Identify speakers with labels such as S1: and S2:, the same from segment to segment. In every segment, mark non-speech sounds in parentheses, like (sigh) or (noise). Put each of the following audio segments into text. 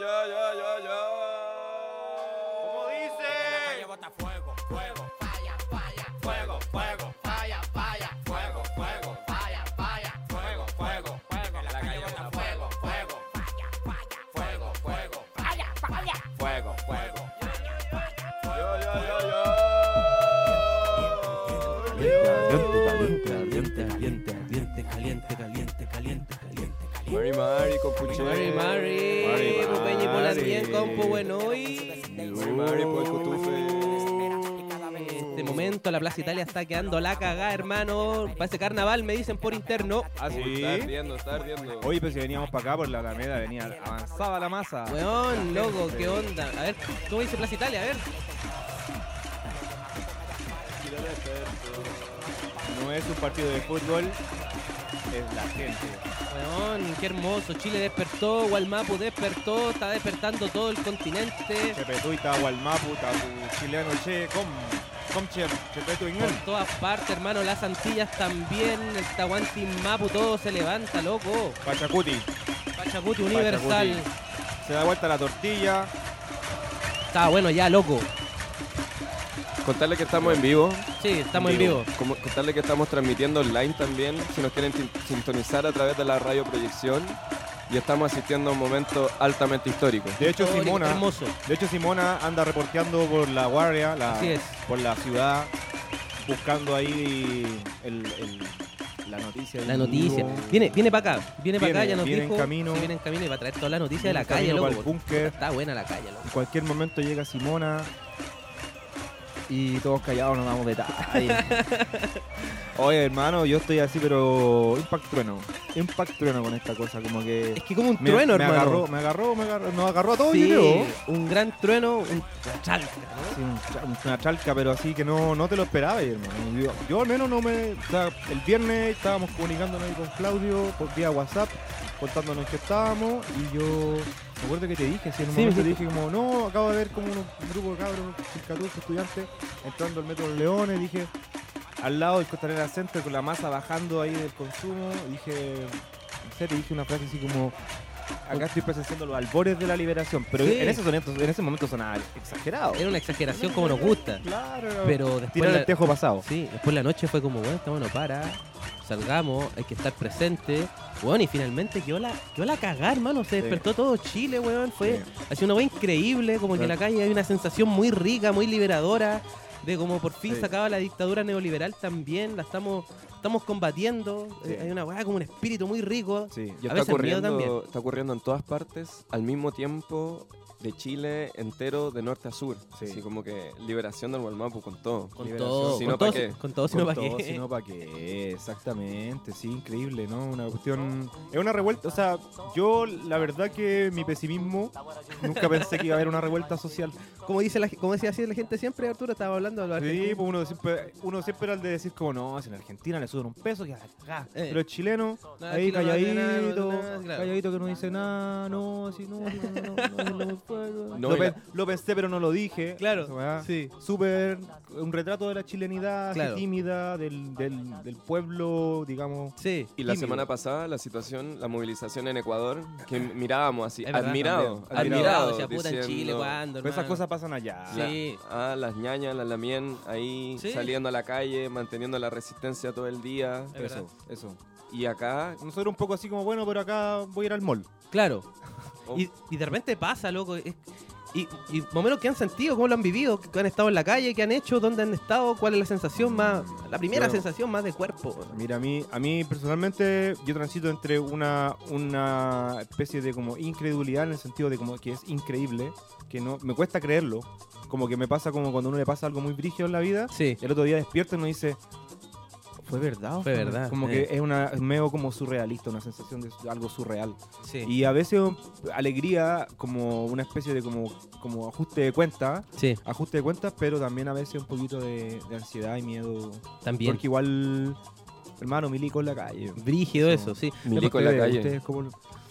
S1: ya, ya, ya, Mari, Mari, compuche.
S2: Mari, Mari,
S1: Mari,
S2: Pola,
S1: Mari.
S2: bien, compo, bueno, hoy.
S1: Mari, Mari, por el cotufe.
S2: En este momento la Plaza Italia está quedando la cagada, hermano. Para ese carnaval me dicen por interno.
S3: ¿Ah,
S1: Está
S3: sí?
S1: ardiendo, está ardiendo.
S3: Oye, pero si veníamos para acá por la Alameda, venía avanzada la masa.
S2: Weón, loco, qué onda. A ver, ¿cómo dice Plaza Italia? A ver.
S3: No es un partido de fútbol, es la gente.
S2: Weón, qué hermoso. Chile despertó, Gualmapu despertó, está despertando todo el continente.
S3: Chepetuita, Gualmapu, Tapu, Chileno, Che, Com, Comcher, Chepetu,
S2: Por todas partes, hermano, las Antillas también, el Tahuanti Mapu, todo se levanta, loco.
S3: Pachacuti.
S2: Pachacuti Universal.
S3: Se da vuelta la tortilla.
S2: Está bueno ya, loco.
S1: Contarle que estamos en vivo.
S2: Sí, estamos en vivo.
S1: Como- contarle que estamos transmitiendo online también, si nos quieren sintonizar a través de la radio proyección. Y estamos asistiendo a un momento altamente histórico.
S3: De hecho,
S2: Histórico,
S3: Simona,
S2: Hermoso.
S3: de hecho, Simona anda reporteando por la guardia, la,
S2: Así es.
S3: por la ciudad, buscando ahí el- el- la noticia.
S2: La noticia.
S3: vivo.
S2: Viene, viene para acá, viene para acá,
S3: Viene,
S2: ya nos
S3: viene en
S2: dijo.
S3: camino.
S2: Sí, viene en camino y va a traer toda la noticia de
S3: Viene
S2: la
S3: en
S2: calle,
S3: camino
S2: loco.
S3: para el
S2: porque
S3: búnker.
S2: Está buena la calle, loco.
S3: En cualquier momento llega Simona y todos callados nos damos detalles. (laughs) Oye, hermano, yo estoy así, pero impact trueno. Impact trueno con esta cosa, como que.
S2: Es que como un
S3: me,
S2: trueno,
S3: me
S2: hermano.
S3: agarró, me agarró, me agarró, nos agarró a todos,
S2: sí,
S3: yo creo.
S2: un gran trueno, un chalca, ¿no?
S3: Sí, un cha- una chalca, pero así que no, no te lo esperaba, hermano. Yo, yo al menos no me. O sea, el viernes estábamos comunicándonos ahí con Claudio por vía WhatsApp, contándonos que estábamos, y yo. Me acuerdo que te dije, si en un
S2: Sí,
S3: momento te dije como, no, acabo de ver como un, un grupo de cabros, 14 estudiantes, entrando al metro de Leones, dije, al lado del Costanera Center con la masa bajando ahí del consumo, dije, no sé, te dije una frase así como, acá estoy presenciando los albores de la liberación, pero
S2: Sí.
S3: en, ese soneto- en ese momento sonaba exagerado.
S2: Era una exageración como nos gusta.
S3: Claro,
S2: Pero después
S3: tirar el tejo pasado.
S2: sí, después la noche fue como, bueno, estamos no para, salgamos, hay que estar presente. Bueno, y finalmente quedó la, quedó la cagada, hermano. Se
S3: Sí.
S2: despertó todo Chile, weón. Fue
S3: Sí.
S2: así una weá increíble, como que en la calle hay una sensación muy rica, muy liberadora, de como por fin
S3: Sí.
S2: se acaba la dictadura neoliberal también, la estamos, estamos combatiendo.
S3: Sí.
S2: Eh, Hay una weá como un espíritu muy rico.
S3: Sí,
S1: Y
S2: A
S1: está
S2: veces miedo también.
S1: ocurriendo, está ocurriendo en todas partes al mismo tiempo de Chile entero de norte a sur.
S3: Sí.
S1: Así como que liberación del Gualmapu con todo.
S2: Con
S3: Liberación.
S2: todo,
S1: Si
S2: con
S1: no,
S2: todo,
S1: ¿pa' qué?
S2: con todo, si no,
S3: Con
S2: ¿pa'
S3: todo,
S2: qué?
S3: si no, ¿pa' qué? Exactamente, sí, increíble, ¿no? Una cuestión... Es una revuelta, o sea, yo la verdad que mi pesimismo, nunca pensé que iba a haber una revuelta social.
S2: Como dice la, como decía así la gente siempre, Arturo, estaba hablando de
S3: Sí, pues uno siempre, uno siempre era el de decir como, no, si en Argentina le suben un peso, que acá.
S2: Eh.
S3: Pero el chileno,
S2: No,
S3: ahí
S2: Chile no nada,
S3: calladito, calladito que no dice nada, no, así no, no, no, no, no, lo,
S1: la-
S3: pe- lo pensé, pero no lo dije.
S2: Claro,
S3: weá.
S2: sí.
S3: Súper, un retrato de la chilenidad, así tímida, del, del, del pueblo, digamos.
S2: Sí.
S1: Y la
S3: Tímido.
S1: semana pasada, la situación, la movilización en Ecuador, que mirábamos así,
S2: Es verdad,
S1: admirado,
S3: también.
S1: admirado.
S2: Admirado, decía puta en
S1: diciendo,
S2: Chile, ¿cuándo?
S3: Pues esas cosas pasan allá.
S2: Sí.
S1: Ah, las ñañas, las lamien, ahí
S2: Sí.
S1: saliendo a la calle, manteniendo la resistencia todo el día.
S2: Es verdad.
S3: Eso, eso.
S1: Y acá,
S3: Nosotros un poco así como, bueno, pero acá voy a ir al mall.
S2: Claro.
S1: Oh,
S2: Y, y de repente pasa, loco. es- y, y menos qué han sentido, cómo lo han vivido, que han estado en la calle, qué han hecho, dónde han estado, cuál es la sensación más, la primera
S3: Bueno.
S2: sensación más de cuerpo.
S3: Mira, a mí, a mí personalmente yo transito entre una, una especie de como incredulidad en el sentido de como que es increíble, que no me cuesta creerlo, como que me pasa como cuando uno le pasa algo muy brígido en la vida
S2: Sí.
S3: y el otro día despierta y uno dice, ¿fue verdad?
S2: Fue verdad,
S3: Como que es una medio como surrealista, una sensación de algo surreal.
S2: Sí.
S3: Y a veces alegría como una especie de como, como ajuste de cuenta,
S2: sí,
S3: ajuste de cuentas, pero también a veces un poquito de, de ansiedad y miedo.
S2: también.
S3: Porque igual, hermano, milico en la calle.
S2: Brígido eso, sí.
S1: milico en la calle.
S3: ustedes cómo lo-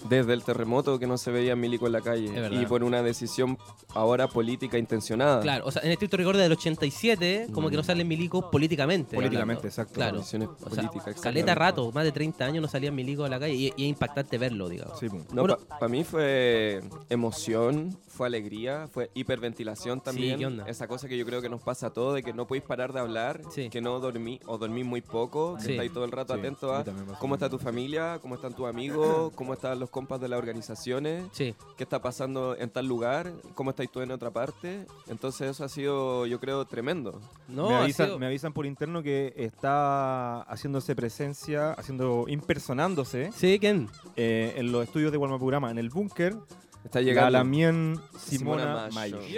S1: desde el terremoto que no se veía milico en la calle. Y por una decisión ahora política intencionada.
S2: Claro, o sea, en estricto rigor del 87, como que no salen milicos políticamente.
S3: Políticamente,
S2: hablando.
S3: exacto.
S2: Claro.
S1: Decisiones
S2: O sea,
S1: políticas,
S2: caleta rato, más de 30 años no salían milicos a la calle y, y es impactante verlo, digamos.
S3: Sí.
S1: No,
S2: Bueno-
S1: para mí fue emoción, fue alegría, fue hiperventilación también.
S2: ¿qué onda?
S1: Esa cosa que yo creo que nos pasa a todos, de que no podéis parar de hablar,
S2: Sí.
S1: que no dormí o dormís muy poco, que
S2: Sí.
S1: estáis todo el rato
S3: Sí,
S1: atentos
S3: a
S1: cómo está tu familia, cómo están tus amigos, cómo están los compas de las organizaciones,
S2: Sí.
S1: qué está pasando en tal lugar, cómo estáis tú en otra parte. Entonces eso ha sido, yo creo, tremendo.
S2: No,
S3: me, avisan,
S2: sido-
S3: me avisan por interno que está haciéndose presencia, haciendo, impersonándose
S2: Sí, ¿quién?
S3: eh, en los estudios de Gualmapurama, en el búnker.
S1: Está llegando
S3: Lamien Simona,
S1: Simona
S3: Mayo.
S1: Mayo.
S3: Sí.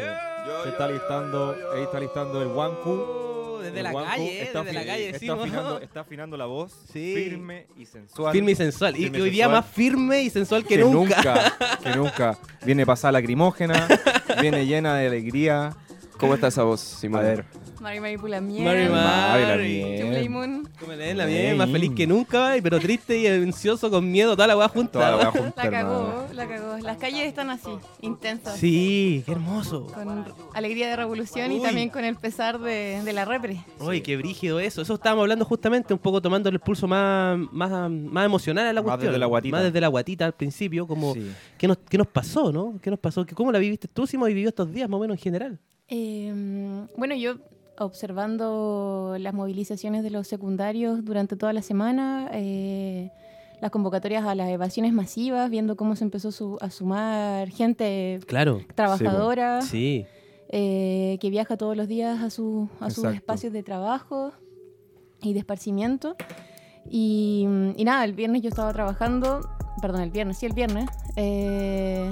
S3: Se está listando, ahí está listando el Wanku.
S2: Desde la calle, eh,
S3: está
S2: desde la calle
S3: está
S2: decimos.
S3: afinando, (laughs) está afinando la voz
S2: Sí.
S3: firme y sensual.
S2: Firme y sensual. Y,
S3: Firme
S2: y
S3: y
S2: hoy día
S3: sensual.
S2: más firme y sensual que,
S3: que
S2: nunca.
S3: nunca. (laughs) Que nunca. Viene pasada lacrimógena, viene llena de alegría.
S1: ¿Cómo está esa voz,
S3: A
S1: Simona?
S3: ver,
S4: Mari Mari Pula Miel.
S2: Mari
S3: Mari, la
S2: Mari.
S3: miel.
S4: Chupley Moon.
S2: ¿Cómo le ven la bien? Más feliz que nunca, pero triste y ansioso, con miedo, toda la weá junta.
S3: toda la weá junta,
S4: La cagó, la cagó. Las calles están así, intensas.
S2: Sí, qué hermoso.
S4: Con alegría de revolución y también con el pesar de, de la repre.
S2: Uy, qué brígido eso. Eso estábamos hablando justamente, un poco tomando el pulso más, más, más emocional a la
S3: Más
S2: cuestión.
S3: desde la guatita.
S2: Más desde la guatita al principio, como
S3: Sí.
S2: ¿qué, nos, qué nos pasó, ¿no? ¿Qué nos pasó? ¿Qué- ¿Cómo la viviste tú, Simo, y vivió estos días más o menos en general?
S4: Eh, bueno, yo observando las movilizaciones de los secundarios durante toda la semana, eh, las convocatorias a las evasiones masivas, viendo cómo se empezó su- a sumar gente
S2: Claro.
S4: trabajadora.
S2: Sí.
S4: eh, que viaja todos los días a, su- a sus espacios de trabajo y de esparcimiento. Y, y nada, el viernes yo estaba trabajando, perdón, el viernes, sí, el viernes. eh,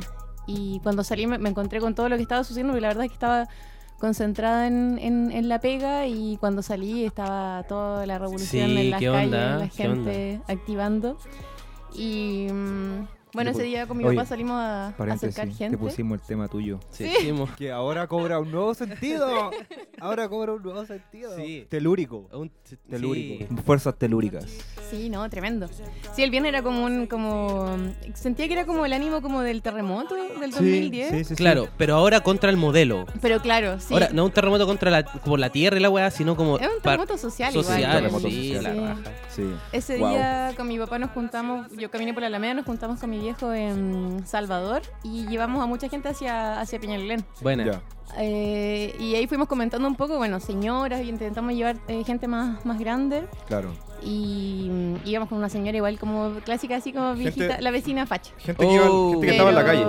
S4: y cuando salí me, me encontré con todo lo que estaba sucediendo, porque la verdad es que estaba concentrada en, en- en la pega y cuando salí estaba toda la revolución
S2: Sí,
S4: en las calles,
S2: onda,
S4: la gente activando. Y mm, bueno, ese día con mi
S3: Oye,
S4: papá salimos a, acercar
S3: te
S4: gente.
S3: pusimos el tema tuyo.
S2: Sí.
S3: Que ahora cobra un nuevo sentido. (laughs) Ahora cobra un nuevo sentido.
S2: Sí.
S3: Telúrico.
S2: Un-
S3: Telúrico.
S2: sí.
S3: Fuerzas telúricas.
S4: Sí, no, tremendo. Sí, el viernes era como un, como, sentía que era como el ánimo como del terremoto del 2010.
S3: Sí, sí, sí.
S2: Claro, pero ahora contra el modelo.
S4: Pero claro, sí.
S2: Ahora, no un terremoto contra la, por la tierra y la weá, sino como...
S4: es un terremoto social,
S2: social,
S4: igual.
S3: terremoto
S2: sí,
S3: social.
S2: la raja.
S3: Sí.
S4: Ese día con mi papá nos juntamos, yo caminé por la Alameda, nos juntamos con mi viejo en Salvador y llevamos a mucha gente hacia, hacia Peñalolén.
S2: Buena.
S3: Ya.
S4: Eh, y ahí fuimos comentando un poco, bueno, señoras, y intentamos llevar eh, gente más, más grande.
S3: Claro.
S4: Y mm, íbamos con una señora igual como clásica, así como viejita,
S3: Gente-
S4: la vecina facha.
S3: Gente que, iba-
S2: Oh.
S3: gente que estaba en la calle.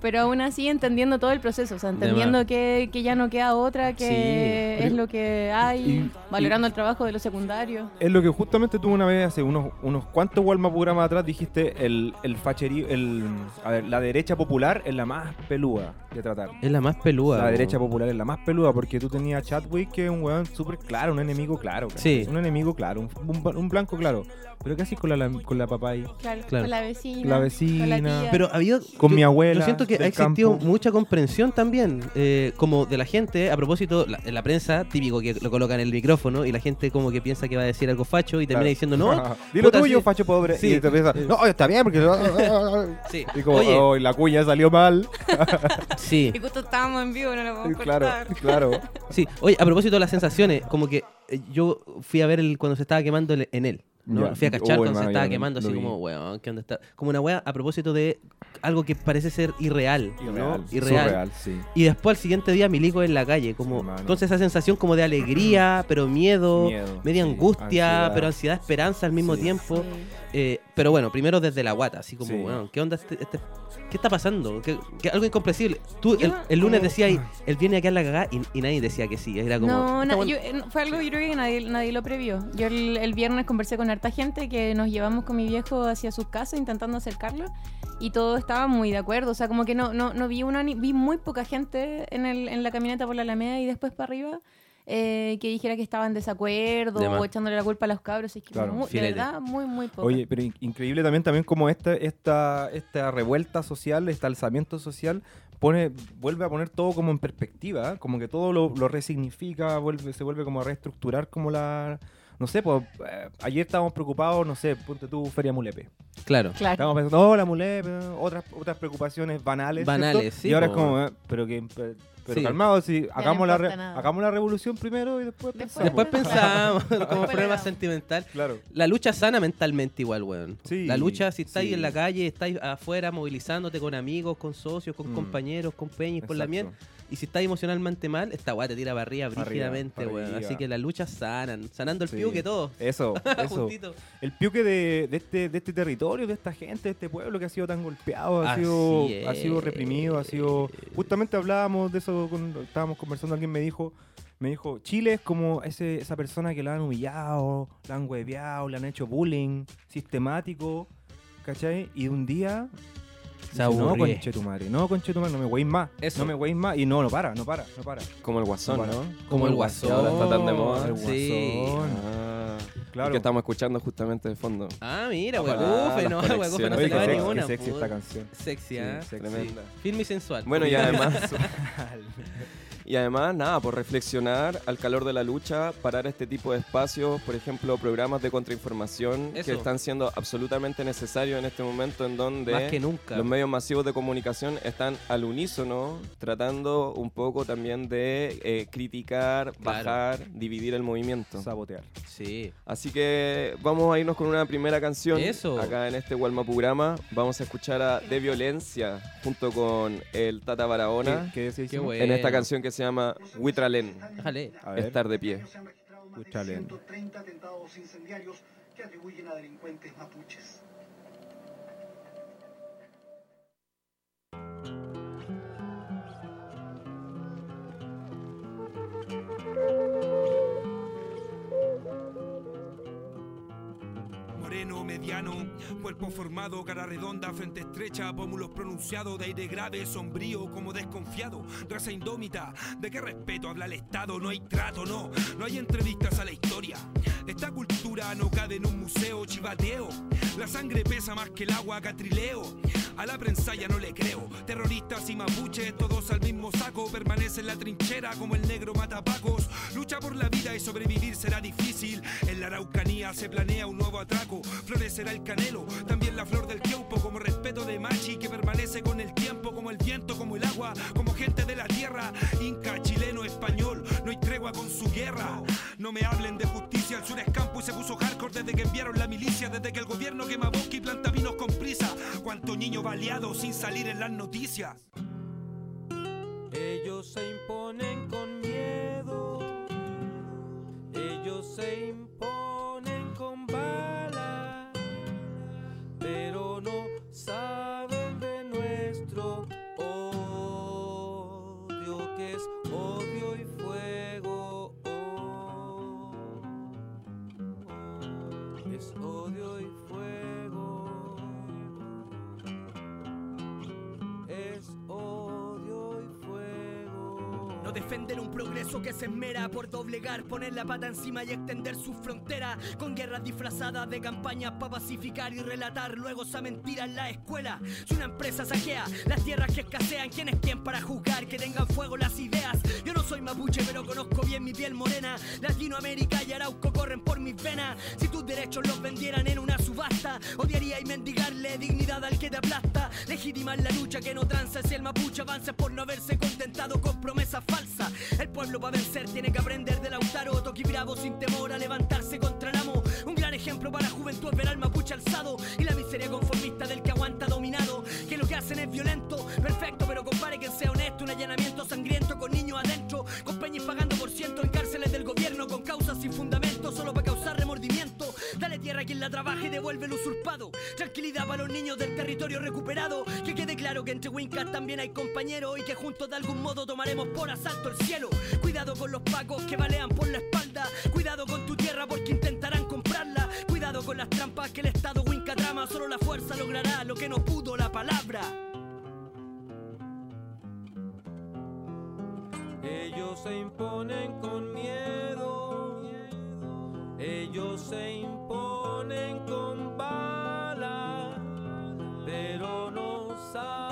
S4: Pero- aún así entendiendo todo el proceso, o sea, entendiendo que, que ya no queda otra, que
S2: Sí.
S4: es lo que hay,
S3: Y-
S4: valorando el trabajo de los secundarios.
S3: Es lo que justamente tú una vez hace unos, unos cuantos Walmart programas atrás dijiste el, el facherío, el, a ver, la derecha popular es la más peluda de tratar.
S2: Es la más pelúa.
S3: La
S2: po.
S3: derecha popular es la más peluda porque tú tenías a Chadwick que es un weón súper claro, un enemigo claro. ¿cachai?
S2: Sí.
S3: Un enemigo claro, un, un- un blanco claro. Pero ¿qué haces con la, con la papá ahí?
S4: Claro,
S2: Claro.
S4: con la vecina.
S3: La
S4: Con
S3: vecina.
S4: la tía.
S2: Pero ha habido...
S3: Con
S2: yo-
S3: mi abuela
S2: Yo siento que
S3: del
S2: ha existido
S3: campo.
S2: mucha comprensión también, eh, como de la gente, a propósito, la- en la prensa, típico que lo colocan en el micrófono y la gente como que piensa que va a decir algo facho y termina
S3: Claro.
S2: diciendo, no, (laughs)
S3: Dilo
S2: puta,
S3: tuyo,
S2: sí.
S3: facho pobre.
S2: Sí.
S3: Y te empieza, no, está bien porque...
S2: sí.
S3: y como,
S2: Oye,
S3: "Oh, la cuña salió mal. (laughs)
S2: sí.
S4: Y justo estábamos en vivo, no lo podemos
S3: claro,
S4: cortar.
S3: claro.
S2: Sí, oye, a propósito de las sensaciones, como que yo fui a ver el, cuando se estaba quemando el- en él. ¿no? Fui a cachar
S3: Oh,
S2: cuando se estaba quemando, así
S3: vi.
S2: como, weón, ¿qué onda está? Como una wea a propósito de algo que parece ser irreal. ¿no?
S3: Irreal.
S2: Irreal.
S3: Surreal, sí.
S2: Y después al siguiente día milico en la calle, como entonces esa sensación como de alegría, pero miedo,
S3: Miedo,
S2: media
S3: sí,
S2: angustia,
S3: ansiedad.
S2: pero ansiedad, esperanza al mismo
S3: Sí.
S2: tiempo. Eh, pero bueno, primero desde la guata, así como,
S3: Sí.
S2: weón, ¿qué onda este, este- ¿Qué está pasando? ¿Qué, qué- algo incomprensible. Tú el, el lunes decías, él viene aquí a la cagada y, y nadie decía que sí. Era como.
S4: no, na- yo- eh, fue algo yo creo que nadie, nadie lo previó. Yo el, el viernes conversé con harta gente que nos llevamos con mi viejo hacia sus casas intentando acercarlo y todos estaban muy de acuerdo. O sea, como que no, no, no vi una ni- vi muy poca gente en, el, en la camioneta por la Alameda y después para arriba eh, que dijera que estaban en desacuerdo o echándole la culpa a los cabros. Es que
S3: Claro.
S4: muy- de verdad, muy, muy poco.
S3: Oye, pero in- increíble también, también como esta, esta, esta revuelta social, este alzamiento social, pone, vuelve a poner todo como en perspectiva, ¿eh? como que todo lo, lo resignifica, vuelve, se vuelve como a reestructurar como la no sé, pues eh, ayer estábamos preocupados, no sé, ponte tú Feria Mulepe.
S2: Claro.
S4: Claro.
S3: Estábamos pensando, oh, la Mulepe, otras, otras preocupaciones banales. ¿cierto?
S2: Banales, sí,
S3: Y ahora es como, eh, pero que. Pero,
S2: Sí.
S3: calmado, sí, hagamos, la re-
S4: importa nada.
S3: hagamos la revolución primero y después
S4: Después.
S3: pensamos.
S2: Después pensamos (laughs) como problema
S4: le
S2: sentimental.
S3: Claro.
S2: La lucha sana mentalmente igual, weón.
S3: Sí,
S2: la lucha, si estáis
S3: sí.
S2: en la calle, estáis afuera movilizándote con amigos, con socios, con
S3: Mm.
S2: compañeros, con peñas, con la miel. Y si estáis emocionalmente mal, esta weá te tira para arriba brígidamente, weón. Así que las luchas sanan. Sanando el
S3: Sí.
S2: piu que todo.
S3: Eso, (laughs) eso. El piuque de, de este, de este territorio, de esta gente, de este pueblo que ha sido tan golpeado, ha,
S2: Así
S3: sido,
S2: es.
S3: ha sido reprimido, ha sido... Justamente hablábamos de eso, cuando estábamos conversando, alguien me dijo, me dijo, Chile es como ese, esa persona que la han humillado, la han hueveado, le han hecho bullying sistemático, ¿cachai? Y un día...
S2: Se
S3: dice, no, conche tu madre, no, conche tu madre, no me hueís más,
S2: Eso.
S3: no me hueís más, y no, no para, no para, no para.
S1: Como el guasón,
S3: No.
S2: Como el
S1: Que
S2: guasón.
S1: ahora está tan de moda.
S3: El
S2: Sí.
S3: guasón.
S1: Ah,
S3: Claro.
S1: que estamos escuchando justamente de fondo.
S2: Ah, mira, weón.
S1: Ojalá
S2: Ufe,
S1: las
S2: no,
S1: conexiones.
S2: no se
S3: sexy,
S2: ni una.
S3: sexy esta canción.
S2: Sexy,
S3: Sí, sexy.
S1: Tremenda.
S2: Firme y sensual.
S1: Bueno, y (laughs) además, (laughs) (laughs) y además, nada, por reflexionar al calor de la lucha, parar este tipo de espacios, por ejemplo, programas de contrainformación
S2: Eso.
S1: que están siendo absolutamente necesarios en este momento en donde
S2: Más que nunca.
S1: los medios masivos de comunicación están al unísono tratando un poco también de eh, criticar,
S2: Claro.
S1: bajar, dividir el movimiento.
S3: Sabotear.
S2: Sí.
S1: Así que vamos a irnos con una primera canción.
S2: Eso.
S1: Acá en este Walmapurama vamos a escuchar a De Violencia junto con el Tata Barahona
S3: ¿Qué, qué decís?
S2: Qué bueno.
S1: en esta canción que se llama Huitralén,
S2: Déjale.
S3: A ver.
S1: Estar de pie.
S5: Se han registrado más
S3: Escúchale.
S5: de 130 atentados incendiarios que atribuyen a delincuentes mapuches.
S6: Mediano, cuerpo formado, cara redonda, frente estrecha, pómulos pronunciados, de aire grave, sombrío, como desconfiado, raza indómita, ¿de qué respeto habla el Estado? No hay trato, no, no hay entrevistas a la historia. Esta cultura no cabe en un museo chivateo, la sangre pesa más que el agua catrileo. A la prensa ya no le creo, terroristas y mapuches, todos al mismo saco, permanece en la trinchera como el negro matapacos. Lucha por la vida y sobrevivir será difícil. En la Araucanía se planea un nuevo atraco, florecerá el canelo, también la flor del queupo como respeto de machi que permanece con el tiempo, como el viento, como el agua, como gente de la tierra, inca, chileno, español, no hay tregua con su guerra. No me hablen de justicia, el sur es campo y se puso hardcore desde que enviaron la milicia, desde que el gobierno quema bosque y planta vinos con prisa. Cuánto niño baleado sin salir en las noticias.
S7: Ellos se imponen con miedo. Ellos se imponen Es
S8: defender un progreso que se esmera por doblegar, poner la pata encima y extender su frontera con guerras disfrazadas de campañas para pacificar y relatar luego esa mentira en la escuela. Si una empresa saquea las tierras que escasean, ¿quién es quién para juzgar que tengan fuego las ideas? Yo no soy mapuche, pero conozco bien mi piel morena. Latinoamérica y Arauco corren por mis venas. Si tus derechos los vendieran en una subasta, odiaría y mendigarle dignidad al que te aplasta. Legitimar la lucha que no tranza si el mapuche avanza por no haberse contentado con promesas falsas. El pueblo para vencer tiene que aprender de Lautaro, Toki Bravo sin temor a levantarse contra el amo. Un gran ejemplo para la juventud ver al mapuche alzado y la miseria conformista del que aguanta dominado. Que lo que hacen es violento, perfecto, pero compare que sea honesto. Un allanamiento sangriento con niños adentro, la trabaje y devuelve el usurpado. Tranquilidad para los niños del territorio recuperado. Que quede claro que entre Wincas también hay compañeros y que juntos de algún modo tomaremos por asalto el cielo. Cuidado con los pacos que balean por la espalda. Cuidado con tu tierra porque intentarán comprarla. Cuidado con las trampas que el Estado Winca trama. Solo la fuerza logrará lo que no pudo la palabra.
S7: Ellos se imponen con miedo. Ellos se imponen con bala. Pero no saben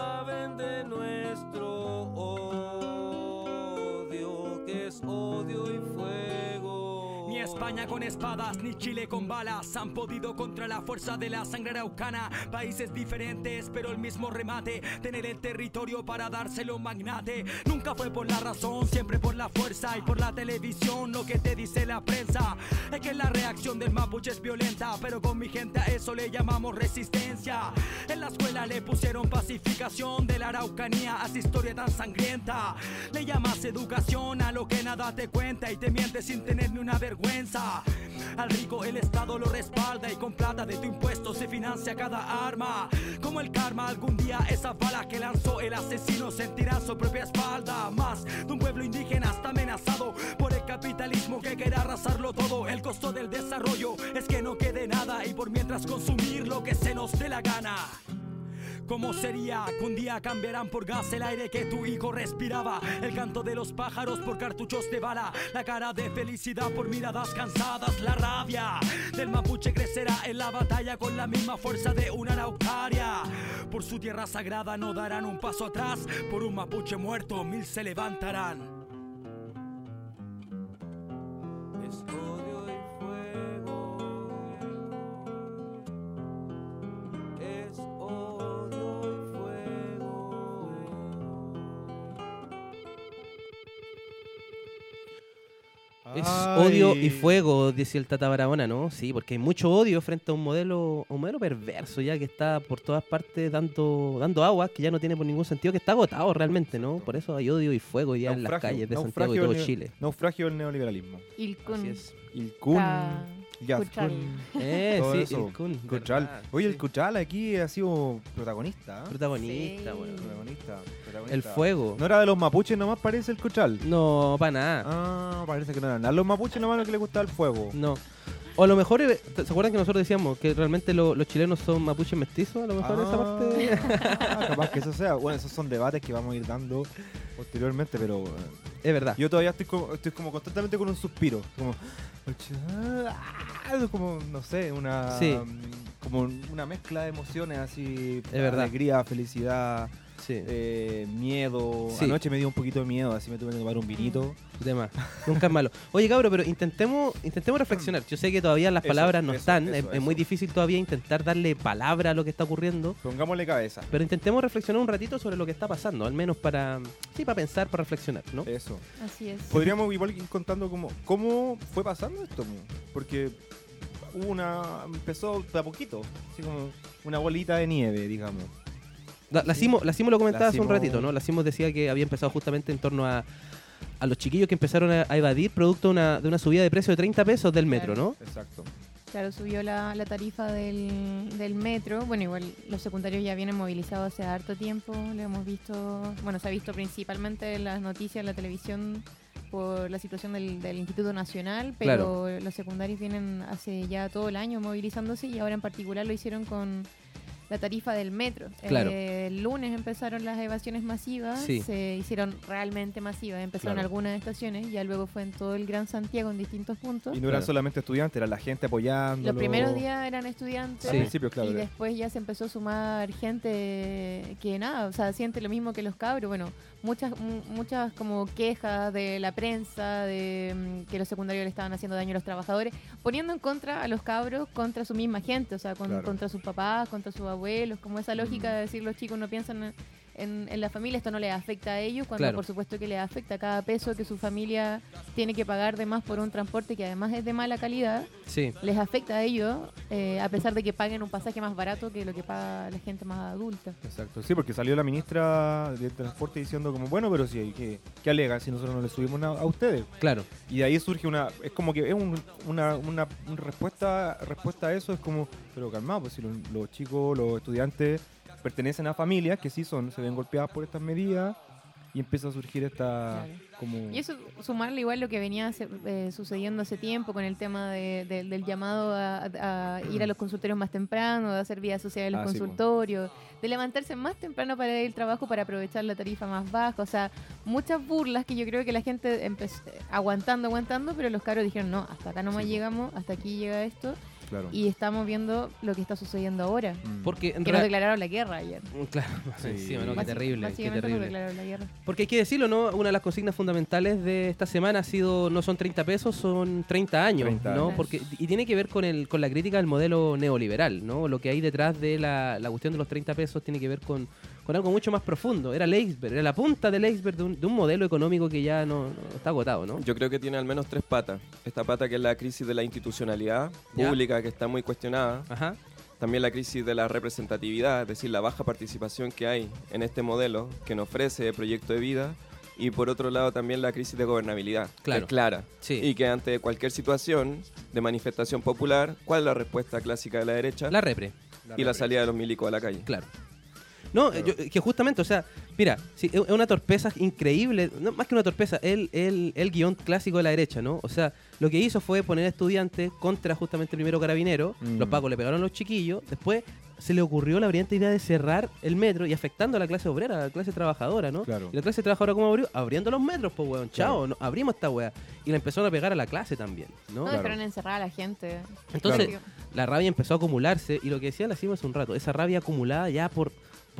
S9: España con espadas ni Chile con balas han podido contra la fuerza de la sangre araucana. Países diferentes, pero el mismo remate. Tener el territorio para dárselo magnate. Nunca fue por la razón, siempre por la fuerza y por la televisión. Lo que te dice la prensa es que la reacción del mapuche es violenta, pero con mi gente a eso le llamamos resistencia. En la escuela le pusieron pacificación de la araucanía a esa historia tan sangrienta. Le llamas educación a lo que nada te cuenta y te mientes sin tener ni una vergüenza. Al rico el Estado lo respalda y con plata de tu impuesto se financia cada arma. Como el karma, algún día esas balas que lanzó el asesino sentirán su propia espalda. Más de un pueblo indígena está amenazado por el capitalismo que quiere arrasarlo todo. El costo del desarrollo es que no quede nada y por mientras consumir lo que se nos dé la gana. ¿Cómo sería que un día cambiarán por gas el aire que tu hijo respiraba? El canto de los pájaros por cartuchos de bala, la cara de felicidad por miradas cansadas, la rabia del mapuche crecerá en la batalla con la misma fuerza de una araucaria. Por su tierra sagrada no darán un paso atrás, por un mapuche muerto mil se levantarán.
S10: Es
S3: Ay.
S2: odio y fuego, dice el Tata Barahona, ¿no? Sí, porque hay mucho odio frente a un modelo, un modelo perverso ya que está por todas partes dando, dando agua, que ya no tiene por ningún sentido, que está agotado realmente, ¿no? Por eso hay odio y fuego ya en las calles de Santiago y todo Chile.
S3: Naufragio del neoliberalismo.
S4: Ilkun.
S2: Así es.
S3: Kun,
S4: Está
S3: Yazkun,
S4: Cuchal.
S2: Eh,
S3: todo
S2: sí,
S3: eso.
S2: el Kun,
S3: Cuchal.
S2: verdad,
S3: Oye, el. Cuchal aquí ha sido protagonista. ¿eh?
S2: Protagonista,
S4: Sí.
S2: bueno.
S3: Protagonista, protagonista.
S2: El fuego.
S3: No era de los mapuches nomás parece el Cuchal.
S2: No, para nada.
S3: Ah, parece que no eran. A los mapuches nomás lo que les gustaba el fuego.
S2: No. O a lo mejor, eh, ¿se acuerdan que nosotros decíamos que realmente lo- los chilenos son mapuches mestizos? A lo mejor esa parte. (laughs)
S3: Ah, capaz que eso sea. Bueno, esos son debates que vamos a ir dando posteriormente, pero eh,
S2: Es verdad.
S3: yo todavía estoy como, estoy como constantemente con un suspiro. Como, ah, como no sé, una
S2: Sí.
S3: como una mezcla de emociones así,
S2: Es verdad.
S3: alegría, felicidad,
S2: Sí.
S3: eh, miedo.
S2: Sí.
S3: Anoche me dio un poquito de miedo, así me tuve que tomar un vinito.
S2: Más. Nunca es malo. Oye, cabro, pero intentemos, intentemos reflexionar. Yo sé que todavía las
S3: Eso,
S2: palabras no
S3: eso,
S2: están.
S3: eso,
S2: es, muy difícil todavía intentar darle palabra a lo que está ocurriendo.
S3: Pongámosle cabeza.
S2: Pero intentemos reflexionar un ratito sobre lo que está pasando. Al menos para. Sí, para pensar, para reflexionar, ¿no?
S3: Eso.
S4: Así es.
S3: Podríamos igual ir contando cómo, cómo fue pasando esto, porque hubo una empezó de a poquito, así como una bolita de nieve, digamos.
S2: La, la
S3: Sí.
S2: Simo, la Simo lo comentaba
S3: La
S2: hace un ratito, ¿no? La Simo decía que había empezado justamente en torno a, a los chiquillos que empezaron a, a evadir producto de una, de una subida de precio de 30 pesos del metro, ¿no?
S3: Exacto.
S4: Claro, subió la, la tarifa del, del metro. Bueno, igual los secundarios ya vienen movilizados hace harto tiempo. Lo hemos visto, bueno, se ha visto principalmente en las noticias, en la televisión, por la situación del, del Instituto Nacional, pero los secundarios vienen hace ya todo el año movilizándose y ahora en particular lo hicieron con la tarifa del metro.
S2: Claro.
S4: Eh, el lunes empezaron las evasiones masivas,
S2: Sí.
S4: se hicieron realmente masivas, empezaron
S3: Claro.
S4: algunas estaciones, ya luego fue en todo el Gran Santiago en distintos puntos.
S3: Y no eran
S2: Claro.
S3: solamente estudiantes, era la gente apoyando.
S4: Los primeros días eran estudiantes.
S3: Al principio, claro.
S4: Y después ya se empezó a sumar gente que nada, o sea, siente lo mismo que los cabros. Bueno, muchas mu- muchas como quejas de la prensa, de mm, que los secundarios le estaban haciendo daño a los trabajadores, poniendo en contra a los cabros contra su misma gente, o sea, con-
S3: Claro.
S4: contra sus papás, contra sus abuelos, como esa lógica de decir los chicos no piensan en, en- la familia, esto no les afecta a ellos, cuando
S2: Claro.
S4: por supuesto que les afecta cada peso que su familia tiene que pagar de más por un transporte que además es de mala calidad
S2: Sí.
S4: les afecta a ellos, eh, a pesar de que paguen un pasaje más barato que lo que paga la gente más adulta.
S3: Exacto, sí, porque salió la ministra de Transporte diciendo como, bueno, pero si ¿qué, qué alegan si nosotros no le subimos nada a ustedes?
S2: Claro.
S3: Y de ahí surge una, es como que es un- una, una, una respuesta, respuesta a eso, es como, pero calmado, pues si los, los chicos, los estudiantes pertenecen a familias que sí son, se ven golpeadas por estas medidas y empieza a surgir esta
S4: Claro.
S3: como...
S4: Y eso, sumarle igual lo que venía eh, sucediendo hace tiempo con el tema de- de- del llamado a, a ir a los consultorios más temprano, de hacer vida social en los
S3: Ah, sí, po.
S4: consultorios, de levantarse más temprano para ir al trabajo para aprovechar la tarifa más baja. O sea, muchas burlas que yo creo que la gente empezó aguantando, aguantando, pero los cabros dijeron, no, hasta acá nomás
S3: Sí, po.
S4: llegamos, hasta aquí llega esto.
S3: Claro.
S4: y estamos viendo lo que está sucediendo ahora.
S3: Mm.
S2: Porque en
S4: Que nos declararon la guerra ayer.
S2: Claro, (laughs)
S3: Sí.
S2: encima, ¿no? Qué terrible, qué
S4: Básicamente nos
S2: terrible.
S4: declararon la guerra.
S2: Porque hay que decirlo, ¿no? Una de las consignas fundamentales de esta semana ha sido no son 30 pesos, son 30 años,
S3: 30
S2: ¿no?
S3: años.
S2: Porque y tiene que ver con el con la crítica del modelo neoliberal, ¿no? Lo que hay detrás de la, la cuestión de los 30 pesos tiene que ver con, con algo mucho más profundo. Era el iceberg, era la punta del iceberg de un, de un modelo económico que ya no, no- está agotado, ¿no?
S1: Yo creo que tiene al menos tres patas. Esta pata que es la crisis de la institucionalidad
S2: Ya.
S1: pública que está muy cuestionada.
S2: Ajá.
S1: También la crisis de la representatividad, es decir, la baja participación que hay en este modelo que nos ofrece proyecto de vida. Y por otro lado también la crisis de gobernabilidad, que
S2: Claro.
S1: es clara.
S2: Sí.
S1: Y que ante cualquier situación de manifestación popular, ¿cuál es la respuesta clásica de la derecha?
S2: La repre.
S1: y la salida de los milicos a la calle.
S2: Claro. No, yo- que justamente, o sea, mira, sí, es una torpeza increíble, no, más que una torpeza, el, el, el guion clásico de la derecha, ¿no? O sea, lo que hizo fue poner a estudiantes contra justamente primero carabinero,
S3: Mm.
S2: los pacos le pegaron a los chiquillos, después se le ocurrió la brillante idea de cerrar el metro y afectando a la clase obrera, a la clase trabajadora, ¿no?
S3: Claro.
S2: Y la clase trabajadora, ¿cómo abrió? Abriendo los metros, pues, weón, chao,
S3: Claro.
S2: no, abrimos esta weá. Y le empezaron a pegar a la clase también, ¿no?
S4: No,
S3: Claro.
S4: dejaron encerrada a la gente.
S2: Entonces,
S4: Claro.
S2: la rabia empezó a acumularse y lo que decía la CIMA hace un rato, esa rabia acumulada ya por,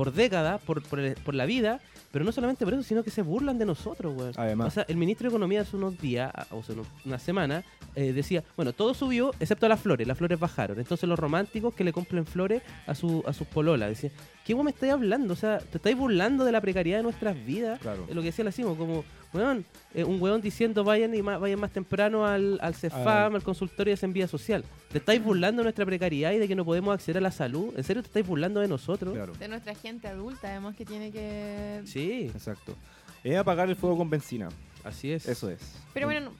S2: por décadas, por, por, el- por la vida, pero no solamente por eso, sino que se burlan de nosotros, weón.
S3: Además.
S2: O sea, el ministro de Economía hace unos días, a- o sea, unos- una semana, eh, decía, bueno, todo subió excepto las flores, las flores bajaron. Entonces los románticos que le compren flores a, su, a sus pololas, decía, ¿qué weón me estáis hablando? O sea, te estáis burlando de la precariedad de nuestras vidas.
S3: Claro.
S2: Es lo que decía la CIMA, como, weón, eh, un weón diciendo vayan y más, vayan más temprano al, al CEFAM, al consultorio de desenvía social. Te estáis burlando de nuestra precariedad y de que no podemos acceder a la salud. ¿En serio te estáis burlando de nosotros?
S3: Claro.
S4: De nuestra gente adulta, además, que tiene que...
S2: Sí,
S3: Exacto. Es apagar el fuego con benzina.
S2: así es.
S3: Eso es.
S4: Pero bueno, no- eh,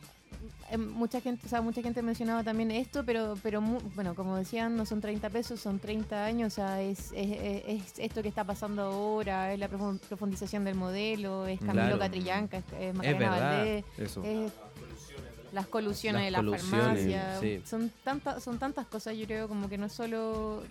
S4: mucha gente, o sea, mucha gente mencionaba también esto, pero, pero mu- bueno, como decían, no son 30 pesos, son 30 años, o sea, es, es, es- es esto que está pasando ahora, es la profun- profundización del modelo, es Camilo
S2: Claro.
S4: Catrillanca, es, es Macarena. Valdés,
S3: Eso.
S4: es las colusiones
S2: Las
S4: de la
S2: colusiones,
S4: farmacia,
S2: sí.
S4: son tantas, son tantas cosas, yo creo, como que no es solo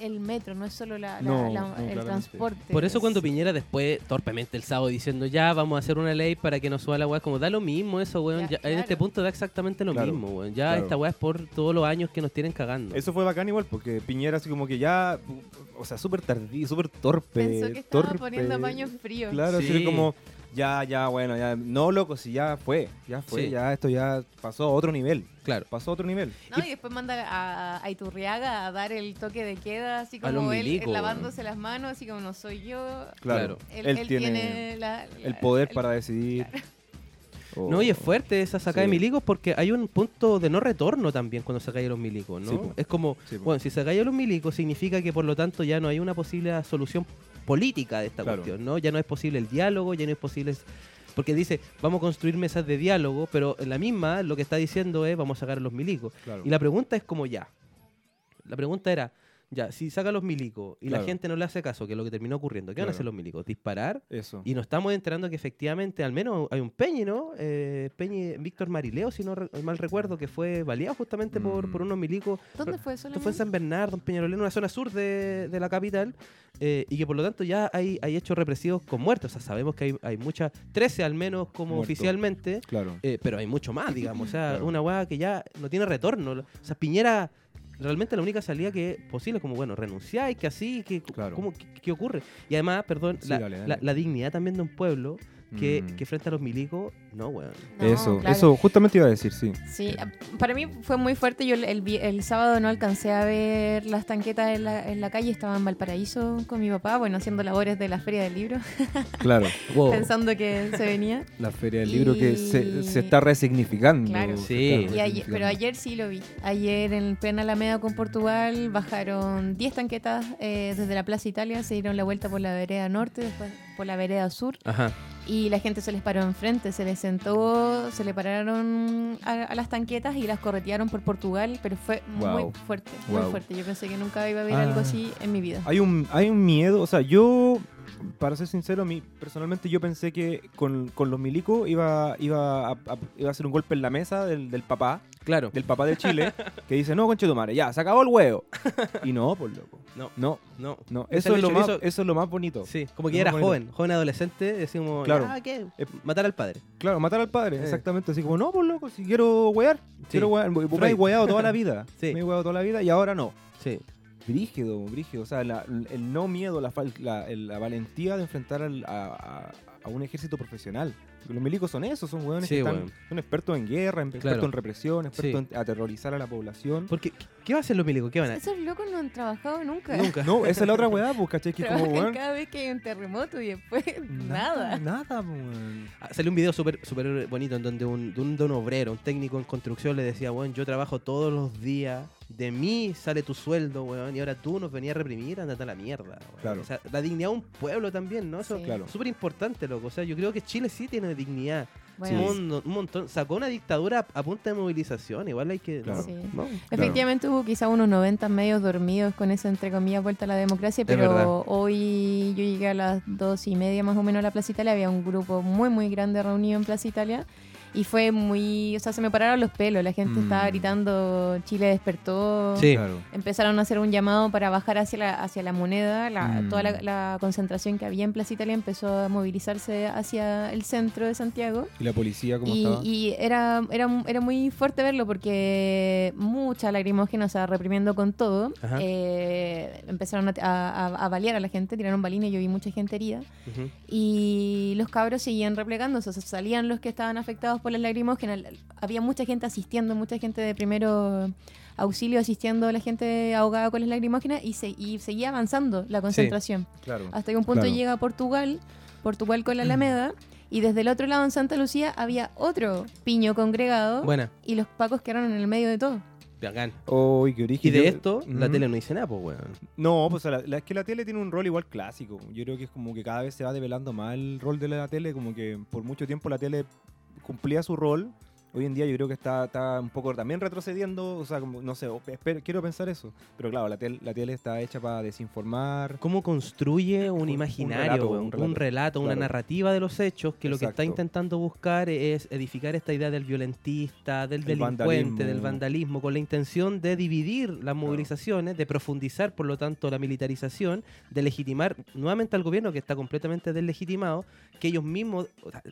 S4: el metro, no es solo la, la-
S3: No,
S4: la-
S3: no,
S4: el
S3: claramente.
S4: transporte.
S2: Por eso
S4: es-
S2: cuando Piñera después, torpemente el sábado, diciendo ya vamos a hacer una ley para que no suba la weá, como da lo mismo eso, weón.
S4: Ya,
S2: Ya, En este punto da exactamente lo
S3: Claro,
S2: mismo, weón. Ya
S3: claro.
S2: esta weá es por todos los años que nos tienen cagando.
S3: Eso fue bacán igual, porque Piñera así como que ya, o sea, súper tardío, súper torpe.
S4: Pensó que estaba
S3: torpe.
S4: poniendo paños fríos.
S3: Claro, así
S2: Sí.
S3: como, ya, ya, bueno, ya, no, loco, si ya fue, ya fue,
S2: Sí.
S3: ya esto ya pasó a otro nivel,
S2: Claro.
S3: pasó a otro nivel.
S4: No, y después manda a, a Iturriaga a dar el toque de queda, así
S2: A los
S4: como él,
S2: milicos,
S4: él lavándose las manos, así como no soy yo.
S3: Claro,
S4: Él,
S3: él,
S4: él
S3: tiene,
S4: la-
S3: el poder
S4: el-
S3: para decidir. Oh.
S2: No, y es fuerte esa sacada
S3: Sí.
S2: de milicos porque hay un punto de no retorno también cuando se caen los milicos, ¿no?
S3: Sí, po.
S2: es como,
S3: Sí, po.
S2: bueno, si se caen los milicos significa que por lo tanto ya no hay una posible solución política de esta
S3: Claro.
S2: cuestión, ¿no? Ya no es posible el diálogo, ya no es posible... Porque dice, vamos a construir mesas de diálogo, pero en la misma lo que está diciendo es, vamos a sacar a los milicos.
S3: Claro.
S2: Y la pregunta es como ya. La pregunta era, ya, si saca los milicos y
S3: Claro.
S2: la gente no le hace caso, que es lo que terminó ocurriendo, ¿qué van a hacer los milicos? ¿Disparar?
S3: Eso.
S2: Y nos estamos enterando que efectivamente, al menos hay un Peñi, ¿no? Eh, Peñi, Víctor Marileo, si no re- mal recuerdo, que fue baleado justamente por,
S3: Mm.
S2: por unos milicos.
S4: ¿Dónde fue eso?
S2: Esto fue en San Bernardo, en Peñalolén, una zona sur de, de la capital, eh, y que por lo tanto ya hay, hay hechos represivos con muertos. O sea, sabemos que hay, hay muchas, 13 al menos como oficialmente,
S3: Claro.
S2: eh, pero hay mucho más, digamos. O sea, (laughs)
S3: Claro.
S2: una weá que ya no tiene retorno. O sea, Piñera, realmente la única salida que es posible es como, bueno, renunciáis, que así, que,
S3: Claro.
S2: ¿cómo, qué, qué ocurre? Y además, perdón,
S3: Sí,
S2: la,
S3: dale, dale.
S2: la- la dignidad también de un pueblo que,
S3: Mm.
S2: que frente a los milicos, no, weón.
S4: No,
S3: eso,
S4: claro.
S3: eso justamente iba a decir, sí.
S4: Sí, a- para mí fue muy fuerte. Yo el, el vi- el sábado no alcancé a ver las tanquetas en la, en la calle. Estaba en Valparaíso con mi papá, bueno, haciendo labores de la Feria del Libro, (laughs)
S3: Claro.
S2: Wow.
S4: pensando que se venía.
S3: La feria del libro que se, está resignificando.
S4: Claro.
S2: Sí.
S4: Y ayer- pero
S3: resignificando.
S4: ayer sí lo vi. Ayer en plena Alameda con Portugal bajaron 10 tanquetas eh, desde la Plaza Italia, se dieron la vuelta por la vereda norte, después por la vereda sur
S2: Ajá.
S4: Y la gente se les paró enfrente, se les sentó, se le pararon a, a las tanquetas y las corretearon por Portugal, pero fue muy
S3: Wow.
S4: fuerte, muy fuerte. Yo pensé que nunca iba a ver
S3: Ah.
S4: algo así en mi vida.
S3: Hay un, hay un miedo, o sea, yo para ser sincero, mi, personalmente yo pensé que con, con los milicos iba, iba, a, a- iba a ser un golpe en la mesa del, del papá,
S2: Claro.
S3: del papá de Chile, (laughs) que dice, no, conche tu madre, ya, se acabó el huevo. Y no, por loco.
S2: No.
S3: No,
S2: No.
S3: no. Eso es, lo más, eso es lo más bonito.
S2: Sí, como que era joven, joven adolescente, decimos,
S3: Claro.
S2: "Ya, ¿qué?
S3: Eh,
S2: Matar al padre.
S3: Claro, matar al padre, exactamente. Así como, no, por loco, si quiero wear, quiero. Vos me has weado toda la (laughs) vida.
S2: Sí.
S3: Me he weado toda la vida y ahora no.
S2: Sí.
S3: Brígido, brígido. O sea, la- el no miedo, la, la, la valentía de enfrentar al- a, a- a un ejército profesional. Los milicos son eso, son weones
S2: Sí,
S3: que están,
S2: weón.
S3: son expertos en guerra, expertos
S2: Claro.
S3: en represión, expertos en aterrorizar a la población.
S2: Porque, ¿qué- ¿qué va a hacer los milicos? ¿Qué van a
S4: Esos locos no han trabajado nunca.
S2: Nunca.
S3: No, esa es la otra weá, pues, ¿cachai? Que es como, weón.
S4: cada vez que hay un terremoto y después (laughs) nada.
S3: Nada, pues, weón.
S2: Ah, Salió un video súper súper bonito en donde un, de un, de un obrero, un técnico en construcción, le decía, bueno, yo trabajo todos los días, de mí sale tu sueldo, weón, y ahora tú nos venías a reprimir, andate a la mierda. weón".
S3: Claro.
S2: O sea, la dignidad de un pueblo también, ¿no? Eso
S4: Sí.
S3: Claro.
S2: es súper importante, loco. O sea, yo creo que Chile sí tiene dignidad.
S4: Bueno,
S2: un, un montón. Sacó una dictadura a punta de movilización, igual hay que...
S3: Claro.
S2: ¿no?
S4: Sí.
S2: ¿no?
S4: Efectivamente hubo quizá unos 90 medios dormidos con esa entre comillas vuelta a la democracia, pero hoy yo llegué a las dos y media más o menos a la Plaza Italia, había un grupo muy muy grande reunido en Plaza Italia y fue muy, o sea, se me pararon los pelos, la gente
S3: Mm.
S4: estaba gritando Chile despertó.
S2: Sí.
S3: Claro.
S4: Empezaron a hacer un llamado para bajar hacia la, hacia la moneda. La,
S3: Mm.
S4: Toda la, la concentración que había en Plaza Italia empezó a movilizarse hacia el centro de Santiago.
S3: ¿Y la policía cómo
S4: Y,
S3: estaba?
S4: y era, era, era muy fuerte verlo porque mucha lacrimógena, o sea, reprimiendo con todo.
S2: Ajá.
S4: eh, empezaron a, a, a balear a la gente, tiraron balines, yo vi mucha gente herida.
S2: Ujú.
S4: Y los cabros seguían replegándose, o sea, salían los que estaban afectados por las lacrimógenas. Había mucha gente asistiendo, mucha gente de primero auxilio asistiendo a la gente ahogada con las lacrimógenas y, se, y seguía avanzando la concentración.
S3: Claro.
S4: Hasta que un punto
S3: Claro.
S4: llega a Portugal, Portugal con la Alameda, y desde el otro lado en Santa Lucía había otro piño congregado
S2: Buena,
S4: y los pacos quedaron en el medio de todo.
S3: Uy, qué
S2: Y
S3: origen.
S2: de esto, la tele no dice nada, pues, weón.
S3: No, pues la, la- es que la tele tiene un rol igual clásico. Yo creo que es como que cada vez se va develando más el rol de la tele, como que por mucho tiempo la tele cumplía su rol. Hoy en día yo creo que está, está un poco también retrocediendo, o sea, como, no sé, espero- quiero pensar eso. Pero claro, la, tel- la tele está hecha para desinformar.
S2: ¿Cómo construye un
S3: Un- un
S2: imaginario,
S3: relato, un
S2: un
S3: relato.
S2: una narrativa de los hechos que lo que está intentando buscar es edificar esta idea del violentista, del
S3: El
S2: delincuente,
S3: vandalismo.
S2: del vandalismo, con la intención de dividir las movilizaciones, de profundizar, por lo tanto, la militarización, de legitimar nuevamente al gobierno que está completamente deslegitimado, que ellos mismos,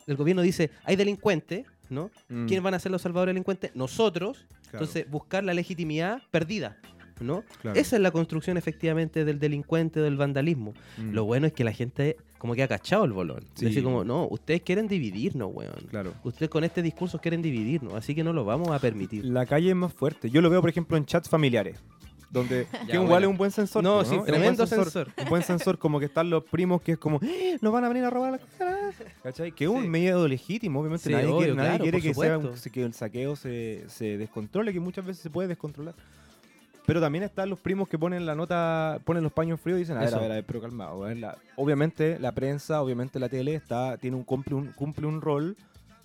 S2: el gobierno dice, hay delincuentes, ¿no?
S3: Mm,
S2: ¿Quiénes van a ser los salvadores delincuentes? Nosotros.
S3: claro,
S2: Entonces, buscar la legitimidad perdida, ¿no?
S3: claro.
S2: Esa es la construcción efectivamente del delincuente, del vandalismo.
S3: Mm,
S2: Lo bueno es que la gente como que ha cachado el bolón.
S3: Sí.
S2: Decir como, no, ustedes quieren dividirnos, weón.
S3: Claro.
S2: Ustedes con este discurso quieren dividirnos, así que no lo vamos a permitir.
S3: La calle es más fuerte. Yo lo veo, por ejemplo, en chats familiares. Donde (laughs) que igual
S2: bueno.
S3: es un buen sensor.
S2: No,
S3: pues,
S2: sí,
S3: un
S2: tremendo sensor.
S3: Un buen sensor, como que están los primos que es como, "Eh, nos van a venir a robar las cosas. ¿Cachai? Que es un miedo legítimo, obviamente.
S2: Sí,
S3: nadie
S2: obvio,
S3: quiere, nadie
S2: claro,
S3: quiere
S2: por
S3: que, sea un- que el saqueo se, se descontrole, que muchas veces se puede descontrolar. Pero también están los primos que ponen la nota, ponen los paños fríos y dicen, a ver, a ver, a ver, pero calmado. a ver, la- obviamente la prensa, obviamente la tele está, tiene un, cumple, un, cumple un rol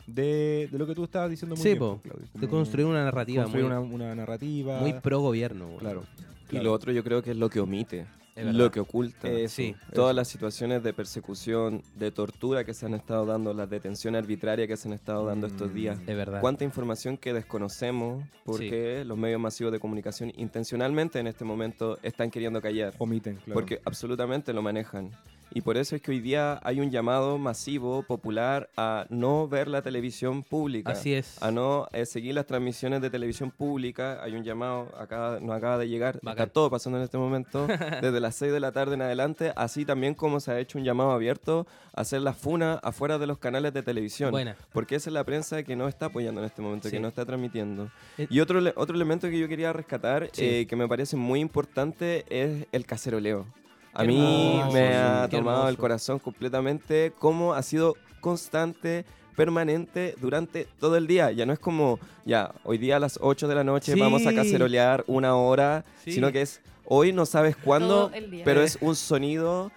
S3: de, de lo que tú estabas diciendo muy
S2: Sí,
S3: bien,
S2: po,
S3: Claudio,
S2: De construir una narrativa
S3: construir
S2: muy,
S3: una, una narrativa.
S2: muy pro gobierno. weón.
S3: Claro.
S1: Y lo otro yo creo que es lo que omite, lo que oculta.
S2: Sí,
S1: Todas
S3: eso.
S1: las situaciones de persecución, de tortura que se han estado dando, las detenciones arbitrarias que se han estado dando estos
S3: Mm.
S1: días.
S2: Es verdad.
S1: Cuánta información que desconocemos porque los medios masivos de comunicación intencionalmente en este momento están queriendo callar.
S3: Omiten, claro.
S1: Porque absolutamente lo manejan. Y por eso es que hoy día hay un llamado masivo, popular, a no ver la televisión pública.
S2: Así es.
S1: A no eh, seguir las transmisiones de televisión pública. Hay un llamado, acá nos acaba de llegar,
S2: Bacán.
S1: está todo pasando en este momento, (laughs) desde las 6 de la tarde en adelante, así también como se ha hecho un llamado abierto a hacer la funa afuera de los canales de televisión.
S2: Buena.
S1: Porque esa es la prensa que no está apoyando en este momento,
S2: Sí.
S1: que no está transmitiendo.
S2: Eh,
S1: Y otro, otro elemento que yo quería rescatar,
S2: Sí.
S1: eh, que me parece muy importante, es el caceroleo. A mí
S2: hermoso,
S1: me ha tomado el corazón completamente cómo ha sido constante, permanente durante todo el día. Ya no es como, ya, hoy día a las 8 de la noche
S2: Sí.
S1: vamos a cacerolear una hora,
S2: Sí.
S1: sino que es, hoy no sabes cuándo, pero
S2: Eh.
S1: es un sonido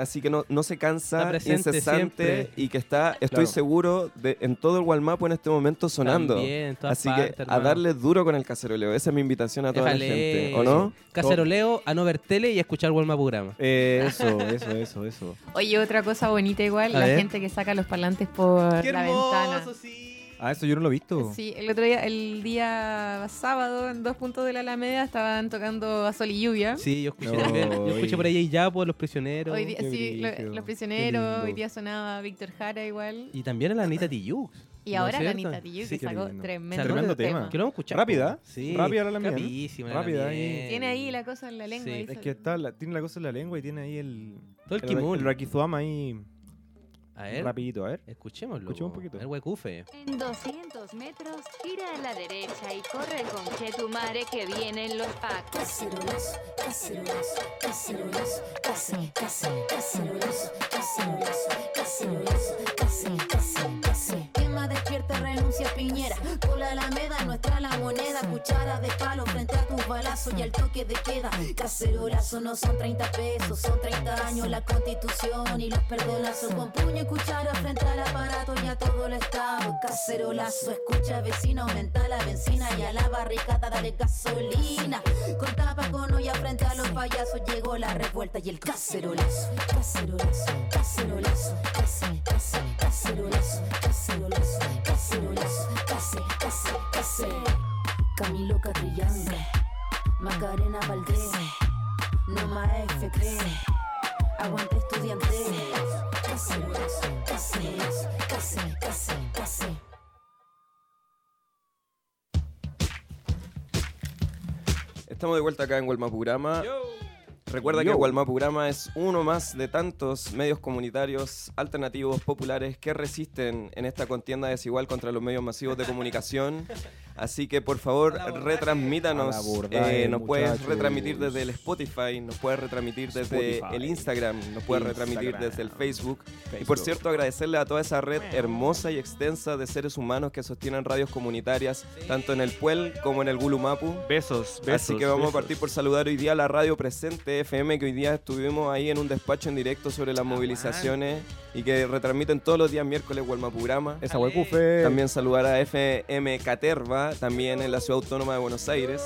S1: así que no, no se cansa, incesante
S2: siempre.
S1: y que está, estoy
S3: Claro.
S1: seguro, de, en todo el Walmapu en este momento sonando.
S2: También,
S1: Así
S2: partes,
S1: que a darle duro con el caceroleo. Esa es mi invitación a toda
S2: Déjale.
S1: la gente, ¿o no?
S2: Caceroleo, a no ver tele y a escuchar Walma Programa.
S3: Eh, eso, (laughs) eso, eso, eso.
S4: Oye, otra cosa bonita igual,
S2: A
S4: la
S2: ver.
S4: gente que saca los parlantes por la ventana.
S2: sí!
S3: Ah, eso yo no lo he visto.
S4: Sí, el otro día, el día sábado, en dos puntos de la Alameda, estaban tocando a sol y lluvia.
S2: Sí, yo escuché
S3: No,
S2: también. Yo escuché
S3: y-
S2: por ahí ya por los prisioneros.
S4: Hoy día, sí, lo- los prisioneros, hoy día sonaba Víctor Jara igual.
S2: Y también a la Anita Tijoux.
S4: Y
S2: ¿no es
S4: ahora la
S2: cierto?
S4: Anita Tijoux que sacó tremendo,
S3: Tremendo tema.
S2: Que lo vamos a escuchar.
S3: Rápida.
S2: Sí.
S3: rápida la Lamien.
S2: Rapidísima la
S3: Rápida
S2: Lamien.
S3: ahí.
S4: Tiene ahí la cosa en la lengua.
S2: Sí.
S3: Es que está, la- tiene la cosa en la lengua y tiene ahí el.
S2: Todo el
S3: el,
S2: kimun.
S3: el rakizuama ahí
S2: A ver,
S3: rapidito, a ver.
S2: escuchémoslo.
S3: Escuchemos un poquito.
S2: Ver, huecufe.
S11: En 200 metros, gira a la derecha y corre con Chetumare que vienen los pacos.
S12: Cacerolazo, cacerolazo, cacerolazo, case, case, cacerolazo, cacerolazo, cacerolazo, case, case, case. Quema despierta, renuncia Piñera. Por la Alameda, nuestra la moneda. Cuchara de palo frente a tus balazos y al toque de queda. Cacerolazo no son 30 pesos, son 30 años la constitución y los perdonazos. Con puño cuchara frente al aparato y a todo el estado. Cacerolazo, escucha vecino, aumenta la benzina y a la barricada dale gasolina. Con tapa con olla frente a los payasos llegó la revuelta y el cacerolazo. Cacerolazo, cacerolazo, case, case, cacerolazo, cacerolazo, cacerolazo, case, case. Camilo Catrillange, Macarena Valdés, Noma F3, Aguante estudiante.
S1: Estamos de vuelta acá en Walmapurama. Recuerda que. Walmapurama es uno más de tantos medios comunitarios alternativos populares que resisten en esta contienda desigual contra los medios masivos de comunicación. (laughs) Así que por favor retransmítanos.
S3: Abordaje,
S1: Eh, nos puedes
S3: muchachos.
S1: retransmitir desde el Spotify, nos puedes retransmitir desde
S3: Spotify.
S1: el Instagram, nos puedes retransmitir desde el Facebook. Y por cierto, agradecerle a toda esa red hermosa y extensa de seres humanos que sostienen radios comunitarias, tanto en el Puel como en el Gulumapu.
S3: Besos, besos.
S1: Así que vamos
S3: besos.
S1: a partir por saludar hoy día a la radio presente FM, que hoy día estuvimos ahí en un despacho en directo sobre las movilizaciones y que retransmiten todos los días miércoles Walmapurama.
S3: Esa.
S1: También saludar a FM Caterva, también en la Ciudad Autónoma de Buenos Aires.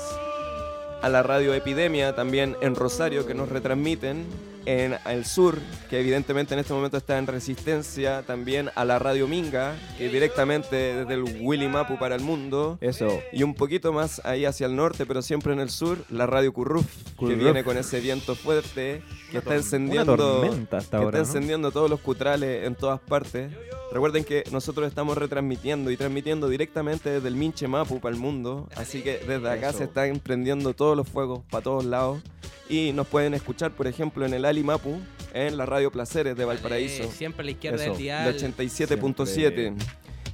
S1: A la radio Epidemia, también en Rosario, que nos retransmiten. En el sur, que evidentemente en este momento está en resistencia. También a la radio Minga, que directamente desde el Willy Mapu para el mundo.
S3: Eso.
S1: Y un poquito más ahí hacia el norte, pero siempre en el sur, la radio Curruf, que viene con ese viento fuerte, que está encendiendo, que está
S3: ¿no?
S1: encendiendo todos los cutrales en todas partes. Recuerden que nosotros estamos retransmitiendo y transmitiendo directamente desde el Minche Mapu para el mundo, así que desde acá
S3: Eso.
S1: se están prendiendo todos los fuegos para todos lados. Y nos pueden escuchar, por ejemplo, en el Ali Mapu, en la radio Placeres de Valparaíso.
S2: Siempre a la izquierda
S3: Eso,
S2: del
S1: De
S2: dial.
S1: 87.7.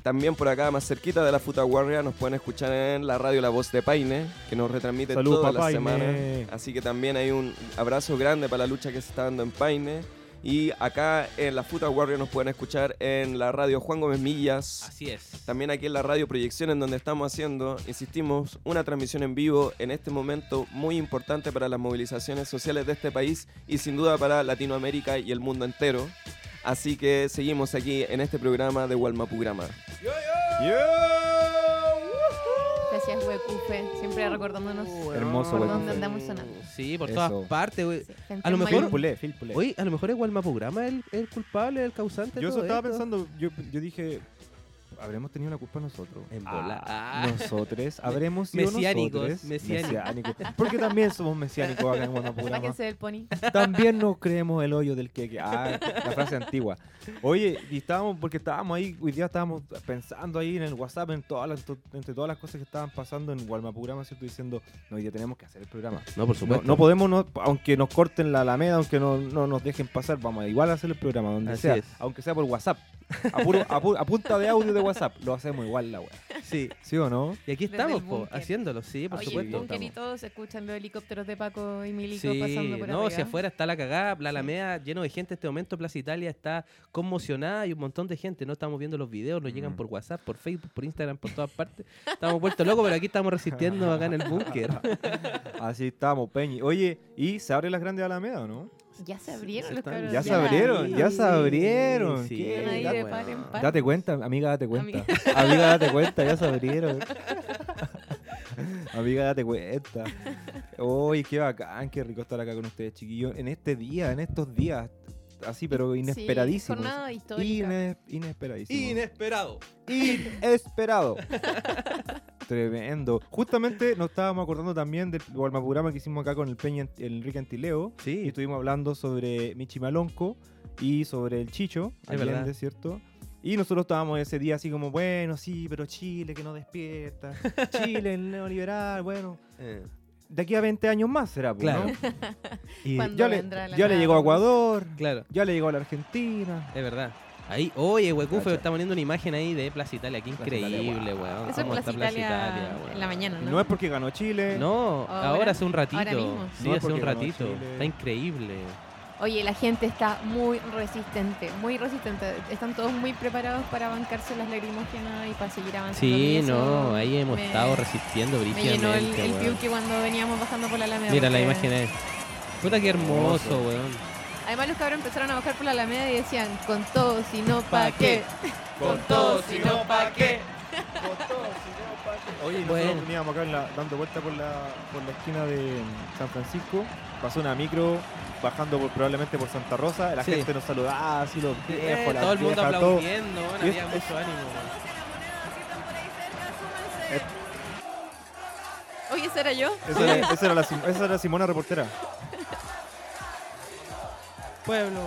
S1: También por acá, más cerquita de la Futa Warrior, nos pueden escuchar en la radio La Voz de Paine, que nos retransmite
S3: Salud,
S1: todas las
S3: Paine.
S1: semanas. Así que también hay un abrazo grande para la lucha que se está dando en Paine. Y acá en la Futa Warrior nos pueden escuchar en la radio Juan Gómez Millas.
S2: Así es.
S1: También aquí en la radio Proyección, en donde estamos haciendo, insistimos, una transmisión en vivo en este momento muy importante para las movilizaciones sociales de este país y sin duda para Latinoamérica y el mundo entero. Así que seguimos aquí en este programa de Walmapurama.
S4: Gracias, Huecufe. Siempre recordándonos
S3: Hermoso,
S4: por
S3: Huecufe.
S4: dónde andamos sonando.
S2: Sí, por
S3: Eso.
S2: todas partes, güey.
S4: Sí, gente
S2: A lo mejor-
S3: Phil Pulé, Phil Pulé.
S2: Oye, a lo mejor es Walmapurama el, el culpable, el causante. de
S3: Yo eso
S2: todo
S3: estaba
S2: esto.
S3: pensando, yo, yo dije, ¿habremos tenido la culpa nosotros?
S2: En bola. Ah.
S3: Nosotros, ¿habremos sido
S2: Mesiánicos,
S3: nosotros?
S2: mesiánicos.
S3: Mesiánicos. Porque también somos mesiánicos acá en Guanapurama.
S4: Sáquense del pony.
S3: También nos creemos el hoyo del queque. Ah, la frase antigua. Oye, y estábamos, porque estábamos ahí, hoy día estábamos pensando ahí en el WhatsApp, en todas las, entre todas las cosas que estaban pasando en Gualmapurama, ¿cierto? Diciendo, no, hoy día tenemos que hacer el programa.
S2: No, por
S3: No,
S2: supuesto.
S3: no podemos, no- aunque nos corten la alameda, aunque no, no nos dejen pasar, vamos a igual a hacer el programa, donde
S2: Así
S3: sea,
S2: es.
S3: aunque sea por WhatsApp. A, puro- a pu- a punta de audio de WhatsApp, lo hacemos igual la weá.
S2: Sí.
S3: ¿Sí o no?
S2: Y aquí
S4: Desde
S2: estamos, po, haciéndolo, sí, por
S4: Oye,
S2: supuesto.
S4: el búnker y todos se escuchan los helicópteros de Paco y Milico
S2: Sí,
S4: pasando por
S2: no, si afuera está la cagada, la Alameda lleno de gente en este momento, Plaza Italia está conmocionada y un montón de gente, ¿no? Estamos viendo los videos, nos llegan
S3: Mm.
S2: por WhatsApp, por Facebook, por Instagram, por todas partes. Estamos vueltos locos, pero aquí estamos resistiendo acá en el búnker. (laughs)
S3: Así estamos, Peñi. Oye, ¿y se abre las grandes Alameda o no?
S4: Ya se abrieron los
S2: están-
S4: cabros.
S3: Ya se abrieron, ya se abrieron.
S2: Sí,
S4: ahí
S3: Date-
S4: de par en par.
S3: Date cuenta, amiga, date cuenta. Amiga, date cuenta, ya se abrieron. amiga, date cuenta. Uy, qué bacán, qué rico estar acá con ustedes, chiquillos. En este día, en estos días, así, pero inesperadísimos.
S4: jornada histórica.
S3: Ines- inesperadísimos.
S2: Inesperado.
S3: Inesperado. (laughs) Tremendo. Justamente nos estábamos acordando también del programa que hicimos acá con el Peña, el Enrique Antileo. Y
S2: Sí.
S3: estuvimos hablando sobre Michi Malonco y sobre el Chicho,
S2: Es verdad.
S3: ¿cierto? Y nosotros estábamos ese día así como, bueno, sí, pero Chile que no despierta. (laughs) Chile, el neoliberal, bueno.
S2: Eh,
S3: De aquí a 20 años más será, pues,
S2: Claro.
S3: ¿no? (laughs) Y
S4: ¿Cuándo
S3: ya, le,
S4: vendrá la
S3: ya le llegó a? Ecuador,
S2: claro,
S3: ya le llegó a la Argentina.
S2: es verdad. Ahí, oye, Huecufe
S3: Cacha.
S2: está poniendo una imagen ahí de Plaza Italia. Qué increíble, weón.
S4: Eso es
S2: ¿Cómo
S4: Plaza Italia en la mañana,
S3: Y
S4: ¿no?
S3: no es porque ganó Chile.
S2: No,
S4: Ahora-
S2: ahora hace un ratito.
S4: ahora mismo.
S2: Sí,
S3: No,
S2: hace un ratito. Está increíble.
S4: Oye, la gente está muy resistente, muy resistente. Están todos muy preparados para bancarse las lacrimógenas y para seguir avanzando.
S2: Sí, no, ahí hemos
S4: me-
S2: estado resistiendo
S4: Me llenó el,
S2: brígidamente,
S4: el piuque cuando veníamos bajando por la Alameda.
S2: Mira, la imagen es. Puta que hermoso, weón.
S4: Además los cabros empezaron a bajar por la Alameda y decían, con todo, si no, ¿pa'
S2: ¿Pa'
S4: qué?
S2: Con todo, si no, ¿pa' qué?
S3: Oye, nosotros
S2: Bueno.
S3: veníamos acá en la- dando vuelta por la, por la esquina de San Francisco. Pasó una micro bajando por- probablemente por Santa Rosa. La
S2: Sí.
S3: gente nos saludaba, así los
S2: Eh,
S3: viejos, las
S2: todo el mundo
S3: viejas,
S2: aplaudiendo,
S3: es-
S2: había
S3: es-
S2: mucho ánimo.
S4: Oye, ¿ese era yo?
S3: Esa era, (laughs) esa era la, esa era Simona reportera.
S2: Pueblo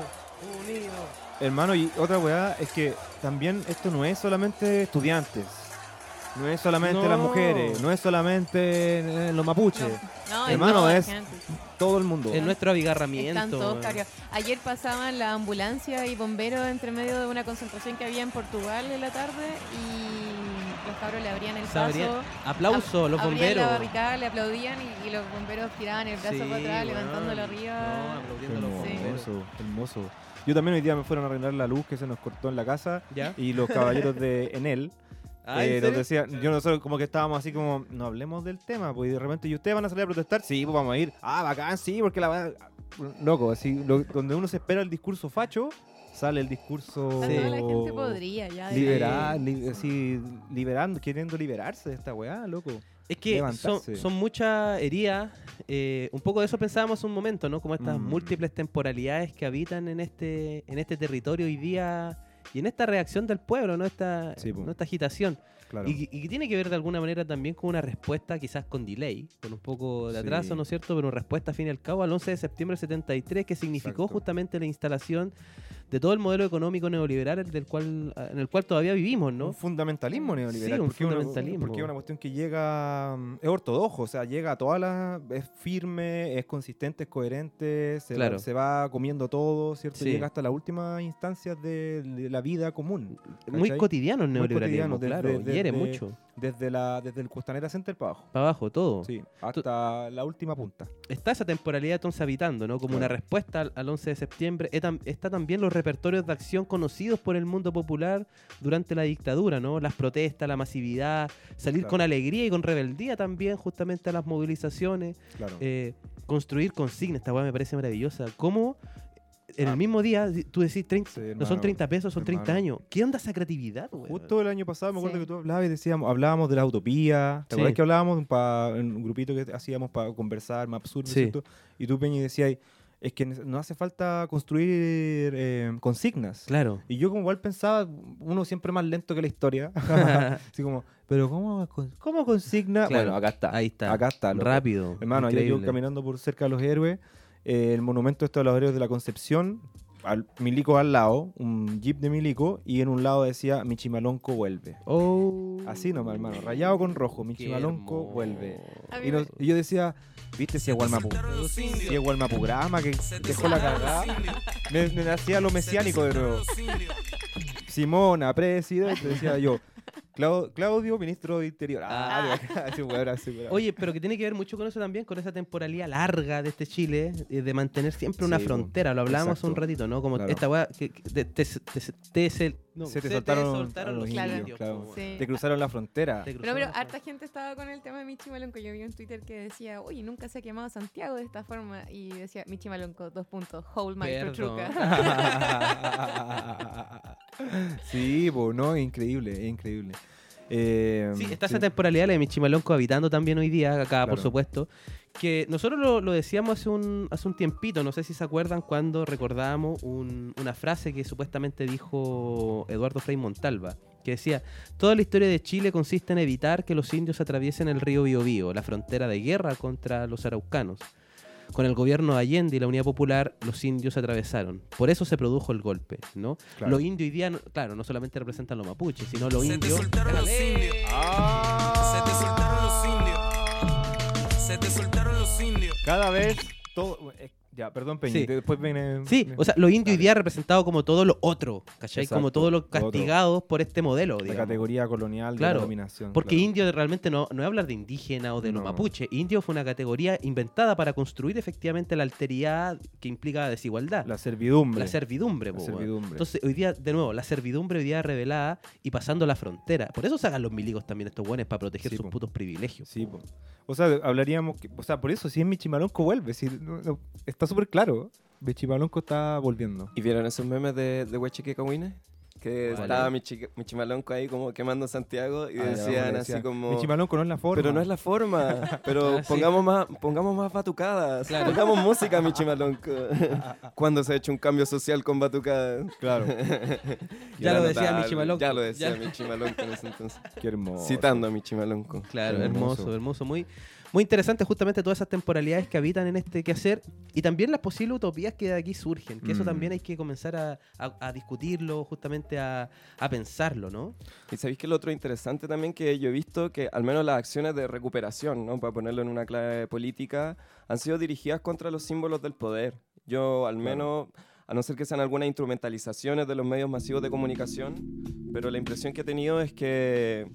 S2: unido.
S3: Hermano, y otra weá es que también esto no es solamente estudiantes. No es solamente
S2: No.
S3: las mujeres, no es solamente eh, los mapuches,
S4: No,
S3: Hermano,
S4: no,
S3: es
S4: gente.
S3: todo el mundo.
S2: Es nuestro abigarramiento.
S4: Ayer pasaban la ambulancia y bomberos entre medio de una concentración que había en Portugal en la tarde y los cabros le abrían el
S2: Se abría-
S4: paso.
S2: Aplauso,
S4: ab-
S2: los
S4: abrían
S2: bomberos.
S4: la barricada, le aplaudían y, y los bomberos tiraban el brazo
S2: Sí,
S4: para atrás,
S2: weón.
S4: levantándolo
S2: No,
S4: arriba.
S2: aplaudiendo a los
S4: Sí.
S2: bomberos.
S3: Hermoso, hermoso. Yo también hoy día me fueron a arreglar la luz que se nos cortó en la casa
S2: ¿Ya?
S3: y los caballeros de Enel
S2: Ah, ¿en
S3: eh, nos yo nosotros como que estábamos así como, no hablemos del tema, pues y de repente, ¿y ustedes van a salir a protestar? Sí, pues vamos a ir. Ah, bacán, sí, porque la va Loco, así, lo- donde uno se espera el discurso facho, sale el discurso
S4: toda la gente podría ya.
S3: liberal, li- así, liberando, queriendo liberarse de esta weá, loco.
S2: Es que son, son muchas heridas. eh, un poco de eso pensábamos un momento, ¿no? Como estas
S3: Mm.
S2: múltiples temporalidades que habitan en este, en este territorio hoy día y en esta reacción del pueblo, ¿no? Esta,
S3: Sí.
S2: ¿no? esta agitación.
S3: Claro.
S2: Y, que tiene que ver de alguna manera también con una respuesta quizás con delay, con un poco de
S3: Sí.
S2: atraso, ¿no es cierto? Pero una respuesta al fin y al cabo al 11 de septiembre del 73 que significó
S3: Exacto.
S2: justamente la instalación de todo el modelo económico neoliberal el del cual, en el cual todavía vivimos, ¿no?
S3: Un fundamentalismo neoliberal.
S2: Sí, un
S3: porque, una-
S2: fundamentalismo.
S3: porque es una cuestión que llega, mm, es ortodoxo, o sea, llega a todas las, es firme, es consistente, es coherente, se,
S2: Claro.
S3: va, se va comiendo todo, ¿cierto?
S2: Sí.
S3: Llega hasta las últimas instancias de, de la vida común.
S2: Muy cotidiano el
S3: Muy
S2: neoliberalismo,
S3: cotidiano,
S2: claro,
S3: desde-
S2: hiere mucho.
S3: Desde, la, desde el Costanera Center para abajo.
S2: Para abajo, todo.
S3: Sí, hasta la última punta.
S2: Está esa temporalidad entonces habitando, ¿no? Como una respuesta al, al 11 de septiembre. Está también los repertorios de acción conocidos por el mundo popular durante la dictadura, ¿no? Las protestas, la masividad, salir
S3: Claro.
S2: con alegría y con rebeldía también justamente a las movilizaciones.
S3: Claro.
S2: eh, construir consignas, esta weá me parece maravillosa. ¿Cómo en
S3: Ah.
S2: el mismo día tú decís 30,
S3: Sí,
S2: no son
S3: hermano,
S2: 30 pesos, son 30
S3: hermano.
S2: años? ¿Qué onda esa creatividad, weón?
S3: Justo el año pasado me acuerdo
S4: Sí.
S3: que tú hablabas y decíamos, hablábamos de la utopía. ¿Te
S2: Sí.
S3: acuerdas que hablábamos pa- en un grupito que hacíamos para conversar, más absurdo,
S2: Sí.
S3: ¿cierto? Y tú, Peña, decías, es que no hace falta construir eh, consignas.
S2: Claro.
S3: Y yo como igual pensaba, uno siempre más lento que la historia. (laughs) Así como, pero ¿cómo, con- cómo consigna?
S2: Claro,
S3: Bueno, acá está.
S2: Ahí está.
S3: Acá está.
S2: Rápido.
S3: Hermano, ayer yo caminando por cerca de los héroes, eh, el monumento de los héroes de la Concepción, al, Milico al lado, un jeep de Milico, y en un lado decía Michimalonco vuelve.
S2: Oh.
S3: Así nomás, hermano, rayado con rojo, Michimalonco vuelve. Y, nos- y yo decía, viste si es Gualmapu, si es Gualmapurama que dejó la cagada. Me, me hacía lo mesiánico de nuevo. Simona, presidente, decía yo. Clau- Claudio, ministro de Interior. Ah, así, weón, así, weón.
S2: Oye, pero que tiene que ver mucho con eso también, con esa temporalidad larga de este Chile, eh, de mantener siempre una
S3: Sí,
S2: frontera. Lo hablábamos un ratito, ¿no? Como
S3: Claro.
S2: esta weá que, que- tes- tes- tesel- No,
S3: se te
S2: se te
S3: soltaron,
S2: los
S3: indios,
S4: indios,
S3: claro.
S4: Sí.
S3: Te cruzaron la frontera.
S2: Te
S4: Pero, pero
S2: la
S4: harta gente estaba con el tema de Michi Malonco. Yo vi en Twitter que decía, oye, nunca se ha quemado Santiago de esta forma. Y decía, Michi Malonco, dos puntos, hold my
S2: Perdón.
S4: truca. (laughs)
S3: sí, po, no, es increíble, es increíble. Eh,
S2: Sí, está
S3: sí.
S2: esa temporalidad la de Michimalonco habitando también hoy día, acá por supuesto. Que nosotros lo, lo decíamos hace un, hace un tiempito, no sé si se acuerdan cuando recordábamos un- una frase que supuestamente dijo Eduardo Frei Montalva, que decía, toda la historia de Chile consiste en evitar que los indios atraviesen el río Biobío, la frontera de guerra contra los araucanos. Con el gobierno de Allende y la Unidad Popular, los indios atravesaron. Por eso se produjo el golpe, ¿no?
S3: Claro.
S2: Los indios hoy día, claro, no solamente representan los mapuches, sino los
S7: Se te
S2: indios...
S7: soltaron los indios. Se te soltaron los indios. Se te soltaron los indios.
S3: Cada vez todo. Ya, perdón, Peña.
S2: Sí.
S3: Después viene.
S2: Sí, o sea, los indios hoy día representados como todo lo otro, ¿cachai?
S3: Exacto,
S2: como todos los
S3: lo
S2: castigados por este modelo,
S3: La categoría colonial
S2: Claro,
S3: de la dominación.
S2: Porque
S3: claro.
S2: indio realmente no, no es hablar de indígena o de los mapuche. Indio fue una categoría inventada para construir efectivamente la alteridad que implica desigualdad.
S3: La servidumbre.
S2: La servidumbre,
S3: La servidumbre.
S2: Entonces, hoy día, de nuevo, la servidumbre hoy día revelada y pasando la frontera. Por eso sacan los milicos también estos buenos para proteger
S3: Sí,
S2: sus
S3: po.
S2: putos privilegios.
S3: Sí, po. O sea, hablaríamos. que- o sea, por eso, si es Michimalonco, vuelve. si no- no- está súper claro. Michimalonco está volviendo.
S1: ¿Y vieron esos memes de, de Huechique Cahuine? Que
S2: ¿Cuál
S1: estaba
S2: es?
S1: Michi, Michimalonco ahí como quemando Santiago y
S3: Ah,
S1: decían así
S3: decía,
S1: como...
S3: Michimalonco no es la forma.
S1: Pero no es la forma. (laughs) Pero
S2: Ah, sí.
S1: pongamos, más, pongamos más batucadas.
S2: Claro.
S1: Pongamos música, Michimalonco. (laughs) Cuando se ha hecho un cambio social con batucadas.
S3: Claro. (laughs)
S2: Ya lo decía. Michimalonco.
S1: Ya lo decía
S2: Ya.
S1: Michimalonco en ese entonces.
S3: Qué hermoso.
S1: Citando a Michimalonco.
S2: Claro,
S3: Hermoso.
S2: hermoso, hermoso. Muy, muy interesante justamente todas esas temporalidades que habitan en este quehacer y también las posibles utopías que de aquí surgen, que eso
S3: Mm.
S2: también hay que comenzar a, a- a discutirlo, justamente a, a pensarlo, ¿no?
S1: Y sabéis que lo otro interesante también que yo he visto que al menos las acciones de recuperación, ¿no? para ponerlo en una clave política, han sido dirigidas contra los símbolos del poder. Yo al menos, a no ser que sean algunas instrumentalizaciones de los medios masivos de comunicación, pero la impresión que he tenido es que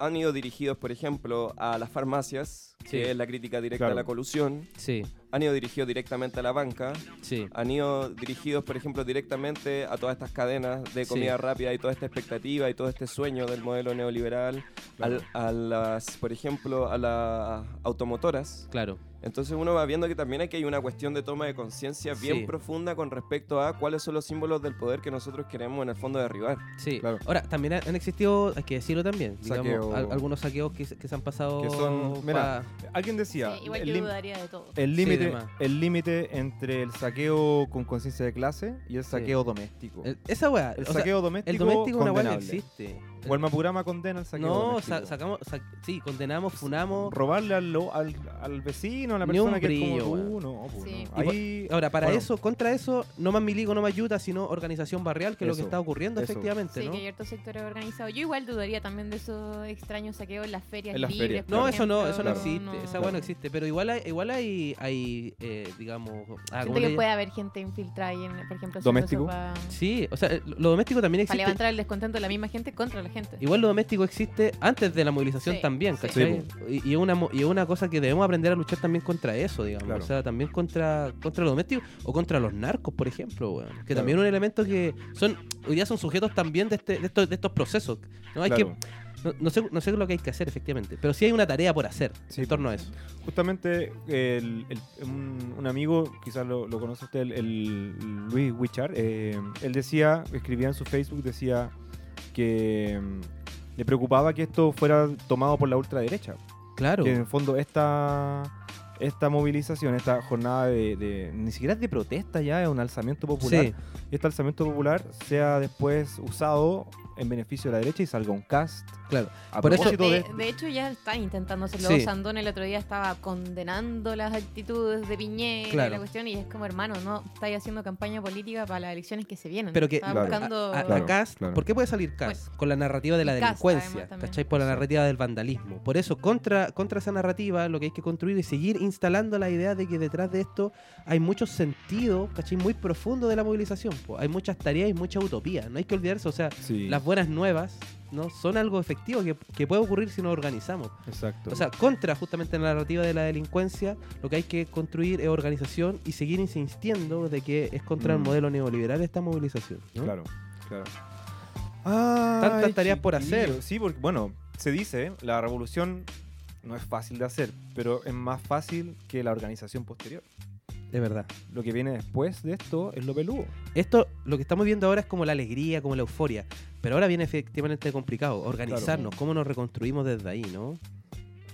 S1: han ido dirigidos, por ejemplo, a las farmacias,
S2: Sí.
S1: que es la crítica directa
S3: Claro.
S1: a la colusión,
S2: Sí,
S1: han ido dirigidos directamente a la banca,
S2: sí.
S1: han ido dirigidos, por ejemplo, directamente a todas estas cadenas de comida
S2: Sí.
S1: rápida y toda esta expectativa y todo este sueño del modelo neoliberal,
S3: Claro.
S1: al- a las, por ejemplo, a las automotoras.
S2: Claro.
S1: Entonces uno va viendo que también aquí hay una cuestión de toma de conciencia bien
S2: Sí.
S1: profunda con respecto a cuáles son los símbolos del poder que nosotros queremos en el fondo derribar.
S2: Sí.
S3: Claro.
S2: Ahora, también han existido, hay que decirlo también, digamos,
S3: Saqueo.
S2: al- algunos saqueos que, se- que se han pasado.
S3: Que son- mira, Alguien decía.
S4: Sí, igual
S3: el
S4: yo dudaría de todo.
S3: El
S2: Sí,
S3: límite el límite entre el saqueo con conciencia de clase y el saqueo doméstico.
S2: el- esa weá,
S3: El
S2: o sea,
S3: saqueo doméstico,
S2: el doméstico es una weá que existe.
S3: O el Mapurama condena el saqueo
S2: No, sa- sacamos, sa- sí, condenamos, funamos.
S3: Robarle al, lo- al, al vecino, a la persona
S2: un
S3: que es
S2: brillo,
S3: como tú, no, pues,
S4: Sí.
S3: no. Ahí,
S2: Ahora, para
S3: bueno,
S2: eso, contra eso, no más milico, no más ayuda, sino organización barrial, que es lo que
S3: Eso,
S2: está ocurriendo
S3: eso.
S2: efectivamente,
S4: Sí,
S2: ¿no?
S4: que hay ciertos sectores organizados. Yo igual dudaría también de esos extraños saqueos en las ferias
S3: En las
S4: libres.
S3: ferias,
S4: por
S2: No, eso no, eso no
S3: Claro.
S2: existe, esa
S4: no.
S2: weá no existe, pero igual hay, igual hay, hay eh, digamos, ah, ¿cómo
S4: Siento que puede haber gente infiltrada ahí, en, por ejemplo,
S3: ¿Doméstico?
S4: para
S2: Sí, o sea, lo doméstico también existe.
S4: levantar el descontento de la misma gente contra la gente.
S2: Igual lo doméstico existe antes de la movilización
S4: Sí,
S2: también,
S4: sí.
S2: ¿cachai? y, y es una, mo- y es una cosa que debemos aprender a luchar también contra eso, digamos.
S3: Claro.
S2: O sea, también contra, contra lo doméstico o contra los narcos, por ejemplo, weón. Que
S3: Claro.
S2: también es un elemento que son, hoy día son sujetos también de, este, de, estos, de estos procesos. ¿no? Hay
S3: claro.
S2: que, no, no sé, no sé lo que hay que hacer, efectivamente, pero sí hay una tarea por hacer
S3: Sí,
S2: en torno a eso.
S3: Justamente el- el- un, un amigo, quizás lo, lo conoce usted, el, el Luis Wichard, eh, él decía, escribía en su Facebook, decía que mm, le preocupaba que esto fuera tomado por la ultraderecha.
S2: Claro.
S3: Que en el fondo esta, esta movilización, esta jornada de, de- ni siquiera es de protesta ya, es un alzamiento popular.
S2: Sí.
S3: Y este alzamiento popular sea después usado en beneficio de la derecha y salga un cast.
S2: Claro.
S3: A
S2: Por eso-
S3: propósito
S4: De,
S3: de,
S4: de hecho, ya están intentando hacerlo.
S2: Sí.
S4: Sandón el otro día estaba condenando las actitudes de Piñera y
S2: Claro.
S4: la cuestión, y es como, hermano, no estáis haciendo campaña política para las elecciones que se vienen.
S2: Pero que
S3: Claro.
S4: buscando...
S2: a, a-
S3: Claro,
S2: a Cast,
S3: claro.
S2: ¿por qué puede salir Cast? con la narrativa de la
S4: Y Cast,
S2: delincuencia,
S4: además.
S2: ¿cachai? Por la narrativa del vandalismo. Por eso, contra, contra esa narrativa, lo que hay que construir es seguir instalando la idea de que detrás de esto hay mucho sentido, ¿cachai? Muy profundo de la movilización. po. Hay muchas tareas y mucha utopía. No hay que olvidarse, o sea,
S3: Sí,
S2: las buenas nuevas no son algo efectivo que, que puede ocurrir si nos organizamos.
S3: exacto.
S2: O sea, contra justamente la narrativa de la delincuencia, lo que hay que construir es organización y seguir insistiendo de que es contra el
S3: Mm.
S2: modelo neoliberal esta movilización. ¿no?
S3: Claro, claro.
S2: Tantas tareas por hacer.
S3: Sí, porque, bueno, se dice, la revolución no es fácil de hacer, pero es más fácil que la organización posterior.
S2: De verdad.
S3: Lo que viene después de esto es lo peludo.
S2: Esto, lo que estamos viendo ahora es como la alegría, como la euforia. Pero ahora viene efectivamente complicado. Organizarnos, cómo nos reconstruimos desde ahí, ¿no?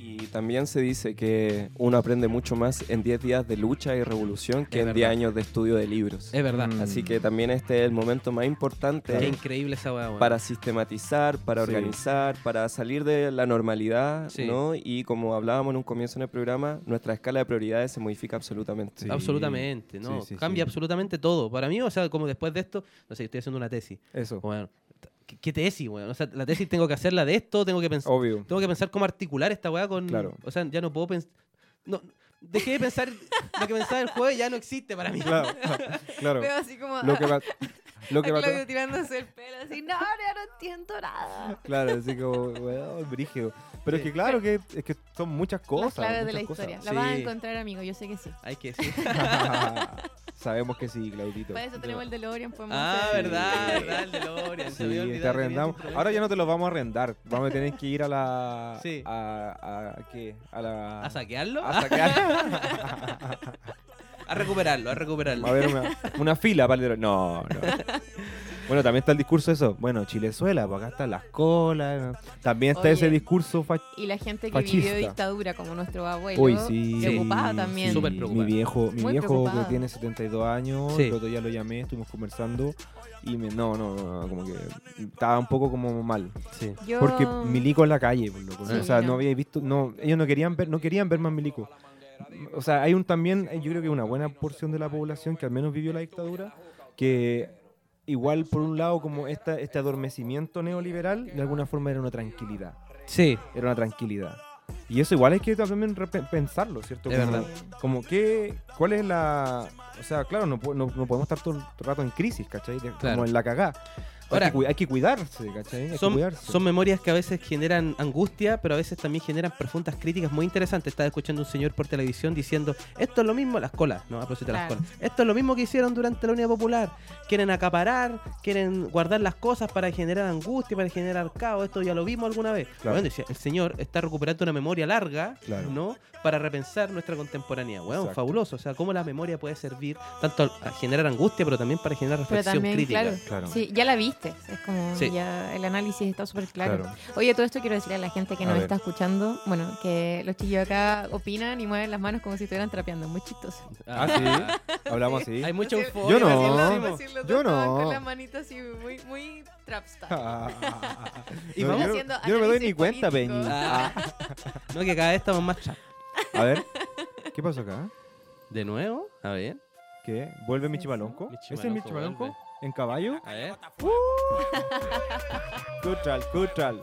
S1: Y también se dice que uno aprende mucho más en 10 días de lucha y revolución que
S2: Es
S1: en 10
S2: verdad.
S1: años de estudio de libros.
S2: Es verdad.
S3: Mm.
S1: Así que también este es el momento más importante
S2: Qué increíble esa weá, weón.
S1: para sistematizar, para
S3: Sí.
S1: organizar, para salir de la normalidad,
S2: Sí.
S1: ¿no? Y como hablábamos en un comienzo en el programa, nuestra escala de prioridades se modifica absolutamente.
S3: Sí.
S2: Absolutamente, ¿no?
S3: Sí, sí,
S2: Cambia
S3: sí.
S2: absolutamente todo. Para mí, o sea, como después de esto, no sé, estoy haciendo una tesis.
S3: Eso,
S2: Bueno, ¿qué, qué tesis, weón? O sea, la tesis tengo que hacerla de esto, tengo que pensar,
S3: obvio.
S2: tengo que pensar cómo articular esta weá con.
S3: Claro.
S2: O sea, ya no puedo pensar. No, dejé de pensar lo que pensaba el jueves, ya no existe para mí.
S3: Claro, claro.
S4: Veo así como
S3: Lo que va, lo que (laughs)
S4: a
S3: va
S4: Claudio tirándose el pelo así, no, ya no entiendo nada.
S3: Claro, así como, weón, brígido. Pero es que claro que es que son muchas
S4: Las
S3: cosas.
S4: claves de la
S3: cosas.
S4: historia. La vas a
S2: Sí.
S4: encontrar, amigo, yo sé que sí.
S2: Hay que sí. (laughs)
S3: Sabemos que sí, Claudito.
S4: Para eso tenemos el DeLorean, podemos
S2: Ah,
S4: hacer-
S2: verdad, verdad, el DeLorean.
S3: Sí, te arrendamos. Ahora ya no te los vamos a arrendar. Vamos a tener que ir a la.
S2: Sí.
S3: A, a, ¿a qué? A la.
S2: ¿A saquearlo?
S3: A saquear. (laughs)
S2: A recuperarlo, a recuperarlo.
S3: Va a haber una, una fila para el No, no. (laughs) Bueno, también está el discurso eso. Bueno, Chilezuela, pues acá están las colas. ¿no? También está
S4: Oye.
S3: ese discurso fa-
S4: Y la gente que
S3: Fascista.
S4: vivió dictadura, como nuestro abuelo,
S3: Uy, sí.
S4: preocupada
S3: sí,
S4: también.
S3: sí. Mi viejo, mi
S4: Muy
S3: viejo que tiene 72 años,
S2: Sí.
S3: el otro día lo llamé, estuvimos conversando y me, no, no, no, como que estaba un poco como mal.
S2: Sí.
S4: Yo-
S3: Porque milico en la calle, por loco, o sea, no
S4: no.
S3: había visto, no, ellos no querían ver, no querían ver más milico. O sea, hay un también, yo creo que una buena porción de la población que al menos vivió la dictadura, que igual por un lado como esta, este adormecimiento neoliberal, de alguna forma era una tranquilidad,
S2: Sí,
S3: era una tranquilidad. Y eso igual hay que también pensarlo, ¿cierto?
S2: Es
S3: como,
S2: verdad.
S3: Como que, ¿cuál es la...? O sea, claro, no, no, no podemos estar todo el rato en crisis, ¿cachai? De-
S2: Claro.
S3: Como en la cagá.
S2: Ahora-
S3: hay, que, hay que cuidarse, ¿cachai? Hay que
S2: son,
S3: cuidarse.
S2: son memorias que a veces generan angustia, pero a veces también generan profundas críticas muy interesantes. Estaba escuchando un señor por televisión diciendo, esto es lo mismo, las colas, no, a propósito de las colas. Esto es lo mismo que hicieron durante la Unidad Popular. Quieren acaparar, quieren guardar las cosas para generar angustia, para generar caos. Esto ya lo vimos alguna vez.
S3: Claro.
S2: Bueno, decía, el señor está recuperando una memoria larga,
S3: Claro.
S2: ¿no? Para repensar nuestra contemporaneidad. Bueno,
S3: Exacto.
S2: fabuloso. O sea, cómo la memoria puede servir tanto a generar angustia, pero también para generar
S4: Pero
S2: reflexión
S4: también,
S2: crítica.
S4: claro,
S3: Claro.
S4: Sí, ya la Es como
S2: Sí.
S4: ya el análisis está súper claro.
S3: Claro.
S4: Oye, todo esto quiero decirle a la gente que
S3: A
S4: nos
S3: ver.
S4: está escuchando, bueno, que los chillos acá opinan y mueven las manos como si estuvieran trapeando. Muy chistoso.
S3: Ah, sí. (laughs) Hablamos así.
S2: Hay mucha
S4: Así-
S2: euforia.
S3: Yo no.
S2: decirlo.
S4: Los
S3: Yo no.
S4: Con las manitas así, muy, muy trap style.
S2: Y
S3: No,
S2: vamos
S3: yo, no-
S4: haciendo
S3: yo no me doy ni cuenta. Peñi.
S2: Ah. no, que cada vez estamos más chat.
S3: A ver, ¿qué pasó acá?
S2: ¿De nuevo? A ver.
S3: ¿Qué? ¿Vuelve mi chimalonco?
S2: Mi
S3: ¿Ese es mi
S2: chimalonco
S3: chimalonco?
S2: vuelve.
S3: ¿En caballo?
S2: A ver.
S3: Cutral, cutral.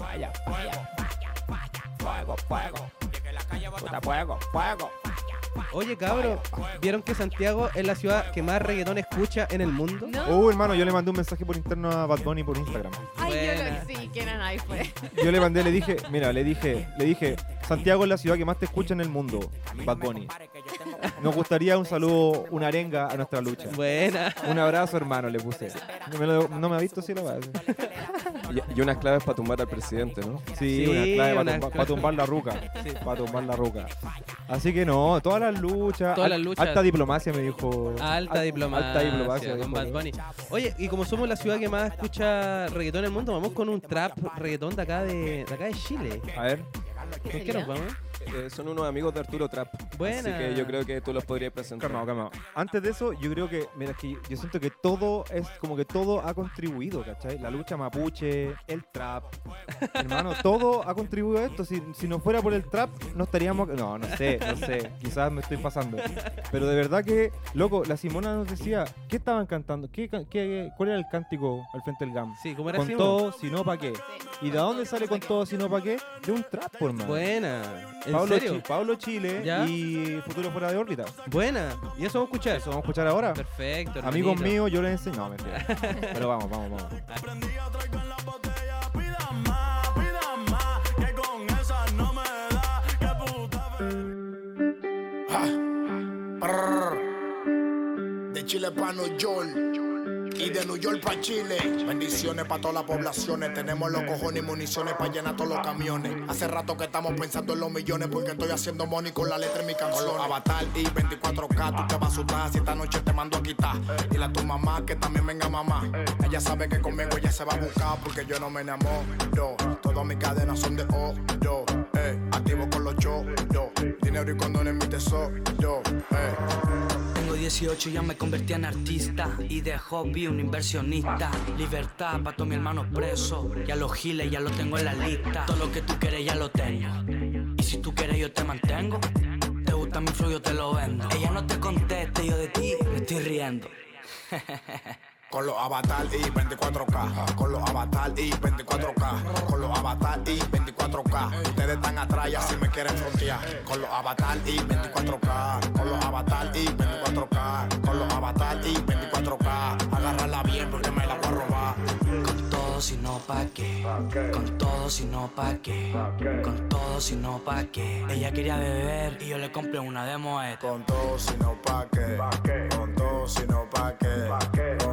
S13: Vaya, vaya. Fuego, fuego. Puta, fuego, fuego.
S2: Oye, cabro, ¿vieron que Santiago es la ciudad que más reggaetón escucha en el mundo?
S4: ¿No?
S3: Uh, hermano, yo le mandé un mensaje por interno a Bad Bunny por Instagram.
S4: Ay, yo lo sí, que eran ahí fue.
S3: Yo le mandé, le dije, mira, le dije, le dije, Santiago es la ciudad que más te escucha en el mundo, Bad Bunny. Nos gustaría un saludo, una arenga a nuestra lucha.
S2: Buena.
S3: Un abrazo, hermano, le puse. No me, lo- no me ha visto si lo va a hacer.
S1: Y, y unas claves para tumbar al presidente, ¿no?
S3: Sí,
S2: Sí,
S3: una clave para tumbar,
S2: clave.
S3: tumbar la ruca. Para tumbar la ruca. Así que no, todas las luchas.
S2: Todas
S3: al-
S2: las luchas.
S3: Alta diplomacia me dijo.
S2: Alta
S3: Al-
S2: diplomacia,
S3: Alta diplomacia.
S2: con
S3: dijo.
S2: Bad Bunny. Oye, y como somos la ciudad que más escucha reggaetón en el mundo, vamos con un trap reggaetón de acá de, de acá de Chile.
S3: A ver,
S2: ¿Con qué nos vamos?
S1: Eh, son unos amigos de Arturo Trap.
S2: Buena.
S1: Así que yo creo que tú los podrías presentar.
S3: calmado, calmado. Antes de eso, yo creo que, mira, es que yo siento que todo es como que todo ha contribuido, ¿cachai? La lucha mapuche, el trap. (laughs) Hermano, todo ha contribuido a esto. Si, si no fuera por el trap, no estaríamos. No, no sé, no sé. Quizás me estoy pasando. Pero de verdad que, loco, la Simona nos decía, ¿qué estaban cantando? ¿Qué, qué- ¿Cuál era el cántico al frente del GAM?
S2: Sí, ¿cómo era
S3: Con todo, si no, ¿pa' qué? ¿Y de dónde sale con todo, si no, pa' qué? De un trap, por más.
S2: Buena. ¿En
S3: Pablo,
S2: serio?
S3: Chi- Pablo Chile
S2: ¿Ya?
S3: y Futuro Fuera de órbita.
S2: Buena. ¿Y eso vamos a escuchar?
S3: Eso vamos a escuchar ahora.
S2: Perfecto.
S3: Amigos míos, yo les enseño. No, mentira. (laughs) Pero vamos, vamos, vamos.
S14: Prrr. De Chile pa' New York. Y de New York para Chile. Bendiciones para todas las poblaciones. Tenemos los cojones y municiones para llenar todos los camiones. Hace rato que estamos pensando en los millones porque estoy haciendo money con la letra en mi canción. Avatar y 24K, tú te vas a asustar si esta noche te mando a quitar. Dile a tu mamá que también venga mamá. Ella sabe que conmigo ella se va a buscar porque yo no me enamoro. Todas mis cadenas son de oro. Eh, activo con los yo, yo. Dinero y condones mi tesoro. Yo, eh.
S15: Tengo 18 y ya me convertí en artista y de hobby un inversionista. Libertad para todos mis hermanos presos. Y a los giles ya lo tengo en la lista. Todo lo que tú quieres ya lo tengo. Y si tú quieres yo te mantengo. Te gusta mi flow yo te lo vendo. Ella no te conteste yo de ti me estoy riendo. (laughs)
S14: Con los avatar y 24K. Con los avatar y 24K. Con los avatar y 24K. Ustedes están atrás y así me quieren frontear. Con los avatar y 24K. Con los avatar y 24K. Con los avatar y 24K. Agárrala bien porque me la voy a robar.
S15: Con todo si no pa' qué. Con todo si no pa' qué. Con todo si no pa' qué. Ella quería beber y yo le compré una de Moet.
S14: Con todo si no pa' qué. Con todo si no pa' qué.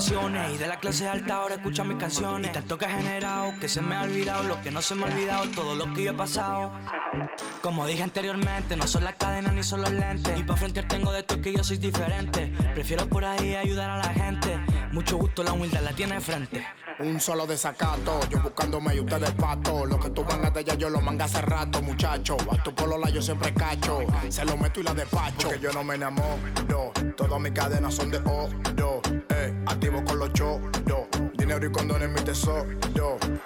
S15: Y de la clase alta ahora escuchan mis canciones. Y tanto que he generado que se me ha olvidado lo que no se me ha olvidado, todo lo que yo he pasado. Como dije anteriormente, no son las cadenas ni son los lentes. Y pa' frontear tengo de esto que yo soy diferente. Prefiero por ahí ayudar a la gente. Mucho gusto, la humildad la tiene de frente.
S14: Un solo desacato, yo buscándome y ustedes pato. Lo que tú mangas de ella, yo lo manga hace rato, muchacho. A tu polola yo siempre cacho. Se lo meto y la despacho. Porque yo no me enamoro. Todas mis cadenas son de oro. Eh, activo con los choros. Dinero y condones mi tesoro.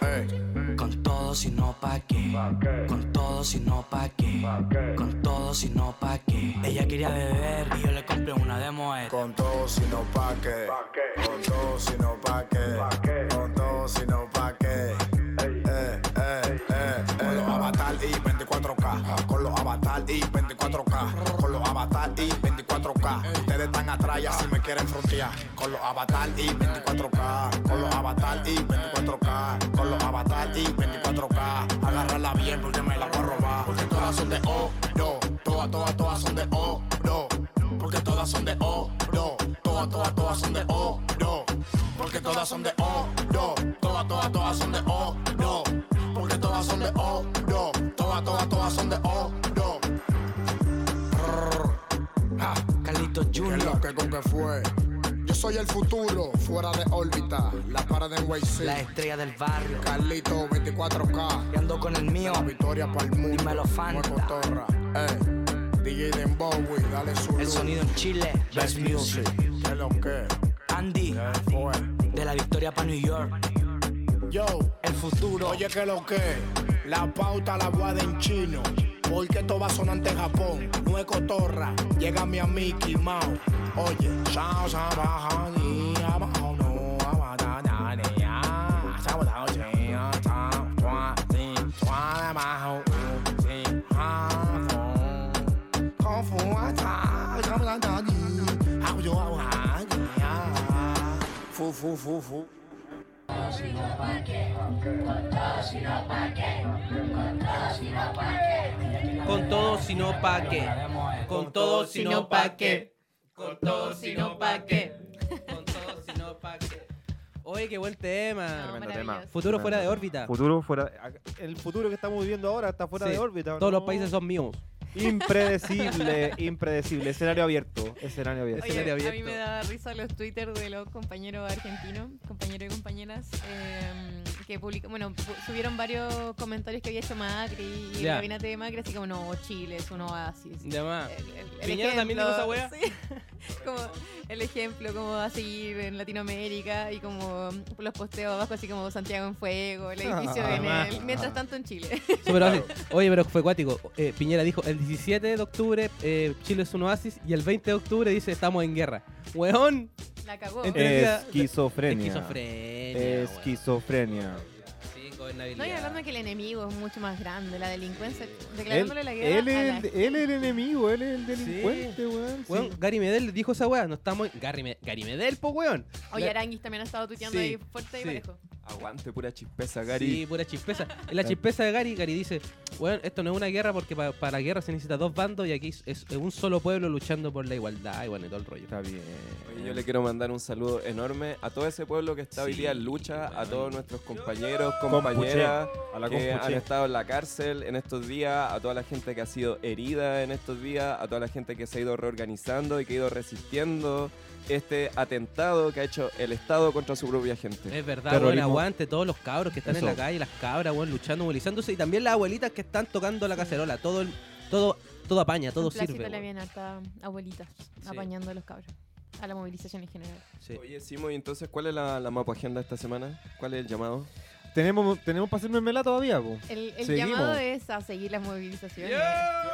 S14: Eh.
S15: Con todo si no pa' qué. Con todo si no pa' qué. Con todo si no pa' qué. Ella quería beber y yo le compré una de Moet.
S14: Con todo si no pa' qué. Con todo si no pa' qué. Con todo si no pa' qué. Eh, eh, eh, Con los avatar y 24K. Con los avatar y 24K. Con los avatar y 24K. Ustedes están atrás y así me quieren frontear. Con los avatar y 24K. Con los avatar y 24K. Avatar y 24K. Agárrala bien porque me la voy a robar. Porque todas son de oro. Todas, todas, todas son de oro. Porque todas son de oro. Todas, todas, todas son de oro. Porque todas son de oro. Todas, todas, todas son de oro. Porque todas son de oro. Todas, todas, todas son de oro. ¿Qué es
S15: Jr.
S14: lo que con que fue? Yo soy el futuro, fuera de órbita. La para de NYC.
S15: La estrella del barrio.
S14: Carlito 24K.
S15: Y ando con el mío.
S14: La victoria para el mundo.
S15: Dímelo.
S14: Fue cotorra. Eh. DJ dale su
S15: El
S14: luz.
S15: sonido en Chile. Best Music.
S14: ¿Qué es lo que?
S15: Andy. De la victoria para New York.
S14: Yo,
S15: El futuro.
S14: oye que lo que, la pauta la guarda en chino, porque esto va sonante en Japón, no es cotorra, llega mi Mickey Mouse, oye, chao, chao, abajo, no, abajo, na, ni, ya, chao, chao, chi, ya, chao, chua, si, chua, abajo, u, si, ha, fo, kung fu, chao, chao, ni, ah, yo, ah, ah, ni, ya, fu, fu, fu, fu.
S2: Con todo, si no pa' qué. Con todo, si no pa' qué. Con todo, si no pa' qué. Con todo, si no pa' qué. Oye, qué buen tema.
S4: No, maravilloso.
S2: Futuro fuera de órbita.
S3: Futuro fuera. El futuro que estamos viviendo ahora está fuera
S2: Sí.
S3: de órbita.
S2: Todos los países son míos.
S3: Impredecible, impredecible. Escenario abierto. Escenario abierto.
S4: Oye,
S2: Escenario
S4: a mí
S2: abierto.
S4: me da risa los Twitter de los compañeros argentinos, compañeros y compañeras, eh, que publican, bueno, subieron varios comentarios que había hecho Macri y el
S2: Ya.
S4: gabinete de Macri, así como, no, Chile es un oasis.
S2: De más.
S4: El- el- el
S2: ¿Piñera también dijo esa wea?
S4: sí. (laughs) como el ejemplo como a seguir en Latinoamérica y como los posteos abajo así como Santiago en fuego, el edificio
S3: Ah,
S4: el, mientras tanto en Chile. (laughs)
S2: Oye, pero fue cuático. Eh, Piñera dijo el 17 de octubre eh, Chile es un oasis y el 20 de octubre dice estamos en guerra. Weón.
S4: La cagó.
S2: Entre-
S3: Esquizofrenia.
S2: Esquizofrenia.
S3: Esquizofrenia.
S2: Sí,
S4: No, y hablando de que el enemigo es mucho más grande, la delincuencia,
S3: Él,
S4: declarándole la guerra
S3: él
S4: a la
S3: es el, él es el enemigo, él es el delincuente, weón.
S2: Weón,
S3: sí.
S2: Gary Medel dijo esa weá, no estamos. Gary, Me- Gary Medel, po weón.
S4: Oye, Aranguis también ha estado tuiteando
S2: Sí,
S4: ahí fuerte y parejo.
S1: Aguante, pura chispeza, Gary.
S2: Sí, pura chispeza. En la chispeza de Gary, Gary dice, bueno, esto no es una guerra porque pa- para la guerra se necesita dos bandos y aquí es, es un solo pueblo luchando por la igualdad y bueno, y todo el rollo.
S3: Está bien.
S1: Oye, yo le quiero mandar un saludo enorme a todo ese pueblo que está hoy día en lucha, a todos nuestros compañeros, compañeras
S3: A la
S1: que
S3: compuche.
S1: han estado en la cárcel en estos días, a toda la gente que ha sido herida en estos días, a toda la gente que se ha ido reorganizando y que ha ido resistiendo este atentado que ha hecho el Estado contra su propia gente.
S2: Es verdad,
S3: Terrorismo.
S2: aguante todos los cabros que están en la calle, las cabras, bueno, luchando, movilizándose y también las abuelitas que están tocando la cacerola. Todo, el- todo, todo apaña, todo
S4: placito
S2: sirve.
S4: le
S2: weón.
S4: viene harta abuelitas apañando a los cabros. A la movilización en general.
S2: Sí.
S1: Oye, Simo, y entonces, ¿cuál es la, la mapa agenda esta semana? ¿Cuál es el llamado?
S3: ¿Tenemos, ¿Tenemos para hacer mermelada todavía, po?
S4: El, llamado es a seguir las movilizaciones.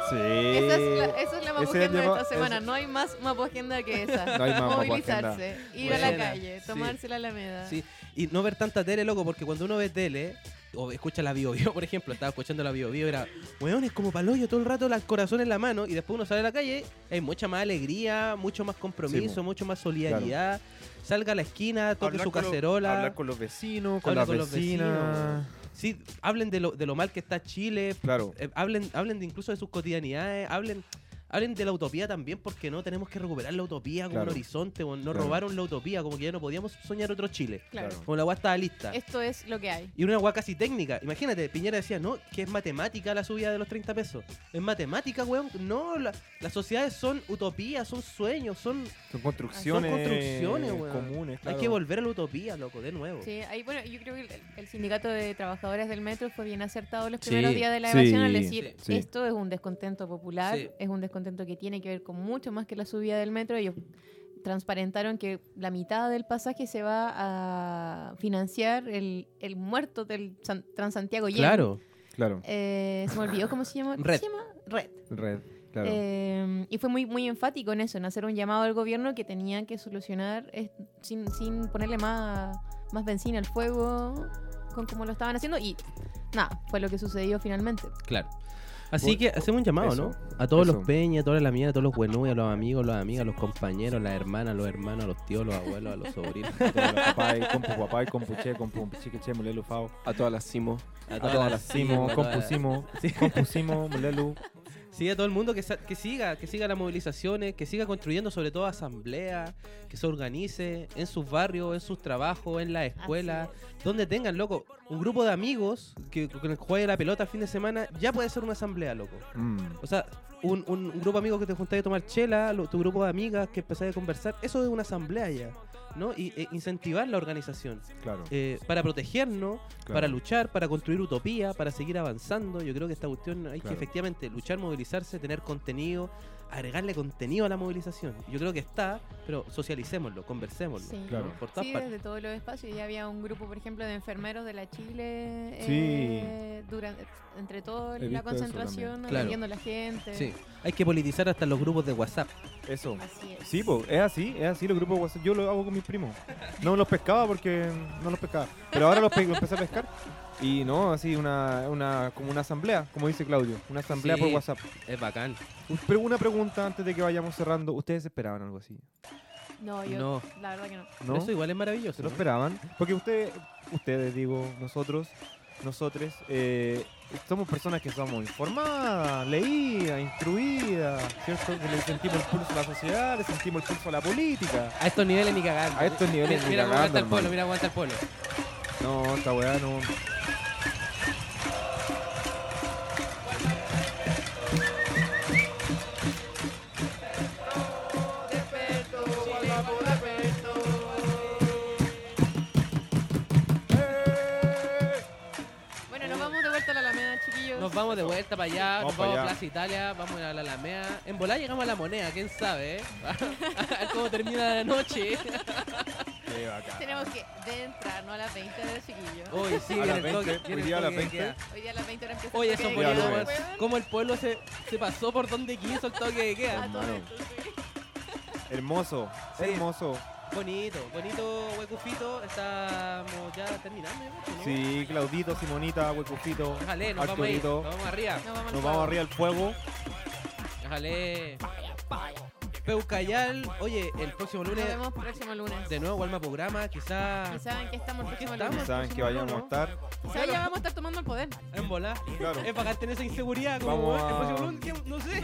S3: Sí.
S4: Esa es la, esa es la de esta semana.
S3: ese-
S4: No hay más mapa agenda que (laughs) esa.
S3: No hay más mapa
S4: Movilizarse, ir a la calle,
S2: Sí.
S4: tomarse la alameda.
S2: Sí, y no ver tanta tele, loco, porque cuando uno ve tele o escucha la Bio Bio, (laughs) por ejemplo, estaba escuchando la Bio Bio, era, weón, es como paloyo todo el rato, el corazón en la mano, y después uno sale a la calle, hay mucha más alegría, mucho más compromiso,
S3: Sí,
S2: mucho más solidaridad. Salga a la esquina, toque
S3: Hablar
S2: su
S3: los-
S2: cacerola.
S3: hablar con los vecinos, con las
S2: con los
S3: vecinas.
S2: vecinos. Sí, hablen de lo, de lo mal que está Chile.
S3: Claro.
S2: eh, hablen, hablen de incluso de sus cotidianidades. Hablen, hablen de la utopía también, porque no tenemos que recuperar la utopía como
S3: Claro.
S2: un horizonte. Nos
S3: Claro.
S2: robaron la utopía, como que ya no podíamos soñar otro Chile.
S4: Claro.
S2: Como la agua estaba lista.
S4: Esto es lo que hay.
S2: Y una agua casi técnica. Imagínate, Piñera decía, no, que es matemática la subida de los 30 pesos. Es matemática, weón. No, la- las sociedades son utopías, son sueños, son,
S3: Son construcciones,
S2: son construcciones, weón.
S3: comunes. claro.
S2: Hay que volver a la utopía, loco, de nuevo.
S4: Sí, ahí, bueno, yo creo que el, el sindicato de trabajadores del metro fue bien acertado los
S2: Sí.
S4: primeros días de la
S3: Sí,
S4: evasión al decir
S3: sí.
S4: esto es un descontento popular,
S2: Sí.
S4: es un descontento que tiene que ver con mucho más que la subida del metro. Ellos transparentaron que la mitad del pasaje se va a financiar el, el muerto del San- Transantiago lleno.
S2: Claro.
S3: Claro.
S4: Eh, se me olvidó cómo se llama. ¿Cómo
S2: Red.
S4: se llama? Red.
S3: Red. Claro.
S4: Eh, y fue muy, muy enfático en eso, en hacer un llamado al gobierno que tenía que solucionar eh, sin, sin ponerle más, más benzina al fuego con como lo estaban haciendo. Y nada, fue lo que sucedió finalmente.
S2: Claro. Así que hacemos un llamado,
S3: eso,
S2: ¿no? A todos
S3: eso.
S2: los peñas, a toda la mía, a todos los buenos, a los amigos, los amigas, los compañeros, las hermanas, los hermanos, a los tíos, los abuelos, a los sobrinos.
S3: A todos los (laughs) papás, compu papá, compu chiquiche, mulelu, fao.
S1: A todas las Simo.
S3: A todas las simo, (laughs)
S2: a todas las-
S3: compusimos, compusimos, mulelu.
S2: Sí, a todo el mundo que, sa- que siga, que siga las movilizaciones, que siga construyendo sobre todo asambleas, que se organice en sus barrios, en sus trabajos, en las escuelas, donde tengan, loco, un grupo de amigos que, que juegue la pelota el fin de semana, ya puede ser una asamblea, loco.
S3: Mm,
S2: O sea, un, un- un grupo de amigos que te juntáis a tomar chela, lo- tu grupo de amigas que empezáis a conversar, eso es una asamblea ya, ¿no? Y e, incentivar la organización.
S3: claro.
S2: eh, para protegernos,
S3: Claro.
S2: para luchar, para construir utopía, para seguir avanzando. Yo creo que esta cuestión hay que efectivamente luchar, movilizarse, tener contenido, agregarle contenido a la movilización. Yo creo que está, pero socialicémoslo, conversémoslo.
S4: Sí.
S3: Claro.
S2: Por
S4: Sí, desde todos los espacios. Ya había un grupo, por ejemplo, de enfermeros de la Chile
S3: Sí.
S4: eh, durante, entre toda la concentración.
S2: Claro.
S4: atendiendo a la gente.
S2: Sí. Hay que politizar hasta los grupos de WhatsApp.
S3: Eso.
S4: Así es.
S3: Sí, po, es así, es así los grupos de WhatsApp. Yo lo hago con mis primos. No los pescaba porque no los pescaba. Pero ahora los, pe- los empecé a pescar. Y no, así una, una, como una asamblea, como dice Claudio. Una asamblea
S2: Sí.
S3: por WhatsApp.
S2: Es bacán.
S3: Pero una pregunta antes de que vayamos cerrando. ¿Ustedes esperaban algo así?
S4: No, yo,
S2: No.
S4: la verdad que no.
S3: ¿No?
S2: Eso igual es maravilloso.
S3: ¿Se lo
S2: ¿no?
S3: esperaban? Porque ustedes, ustedes digo, nosotros, nosotros, eh, somos personas que somos informadas, leídas, instruidas, ¿cierto? Que le sentimos el pulso a la sociedad, le sentimos el pulso a la política.
S2: A estos niveles ni cagando.
S3: A estos niveles
S2: Mira,
S3: ni
S2: mira cómo
S3: cagando,
S2: aguanta el pueblo, mira aguanta el pueblo.
S3: No, esta weá no.
S4: Vamos de vuelta
S2: para allá,
S3: Vamos
S2: nos
S3: para
S2: vamos a. Plaza Italia, vamos a la Alameda. En volar llegamos a la moneda, quién sabe, ¿eh? a (laughs) ver cómo termina la noche.
S3: Qué bacán.
S4: Tenemos que de entrar, no a las 20 de chiquillos.
S2: Hoy sí,
S3: A las
S2: el
S3: 20,
S2: toque,
S3: hoy día a las
S2: toque de
S3: 20.
S2: queda.
S4: Hoy día a las 20 horas empieza
S2: Oye,
S3: ves.
S4: weón.
S2: como el pueblo se, se pasó por donde quiso el toque de queda.
S3: Hermoso,
S2: Sí.
S3: hermoso.
S2: Bonito, bonito huecufito. Estamos ya terminando, ¿no?
S3: Sí, Claudito, Simonita, Huecufito,
S2: Déjale, nos vamos ahí,
S3: Arturito.
S2: nos vamos arriba.
S4: Nos vamos
S3: Nos vamos arriba al fuego.
S2: Déjale. Peucayal, oye, el próximo
S4: Nos
S2: lunes,
S4: vemos próximo lunes.
S2: de nuevo, Alma Programa, quizá
S4: ¿Y saben que estamos el
S2: ¿Qué
S4: próximo
S2: estamos?
S4: lunes?
S3: Saben que vayamos a estar.
S4: Quizá ya vamos a estar tomando el poder.
S2: en bola.
S3: Claro.
S2: Es para tener esa inseguridad, como
S3: Vamos
S2: el
S3: a-
S2: próximo lunes, no sé.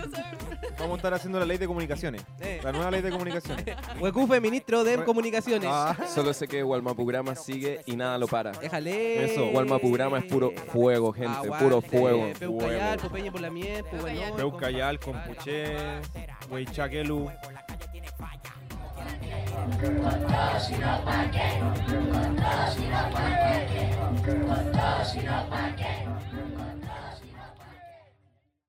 S3: Vamos a estar haciendo la ley de comunicaciones.
S2: Eh.
S3: La nueva ley de comunicaciones. (laughs)
S2: Huecufe, ministro de
S3: Hue-
S2: Comunicaciones.
S3: Ah, (laughs)
S1: Solo sé que Walmapugrama sigue y nada lo para.
S2: Déjale.
S1: Eso, Walmapugrama es puro fuego, gente,
S2: Aguante,
S1: puro fuego.
S2: Peucayal. Popeña por la miel.
S3: Peucayal, Compuché, Huaychaquelu.
S12: Con todo, sino pa' qué, con todo, sino pa' qué.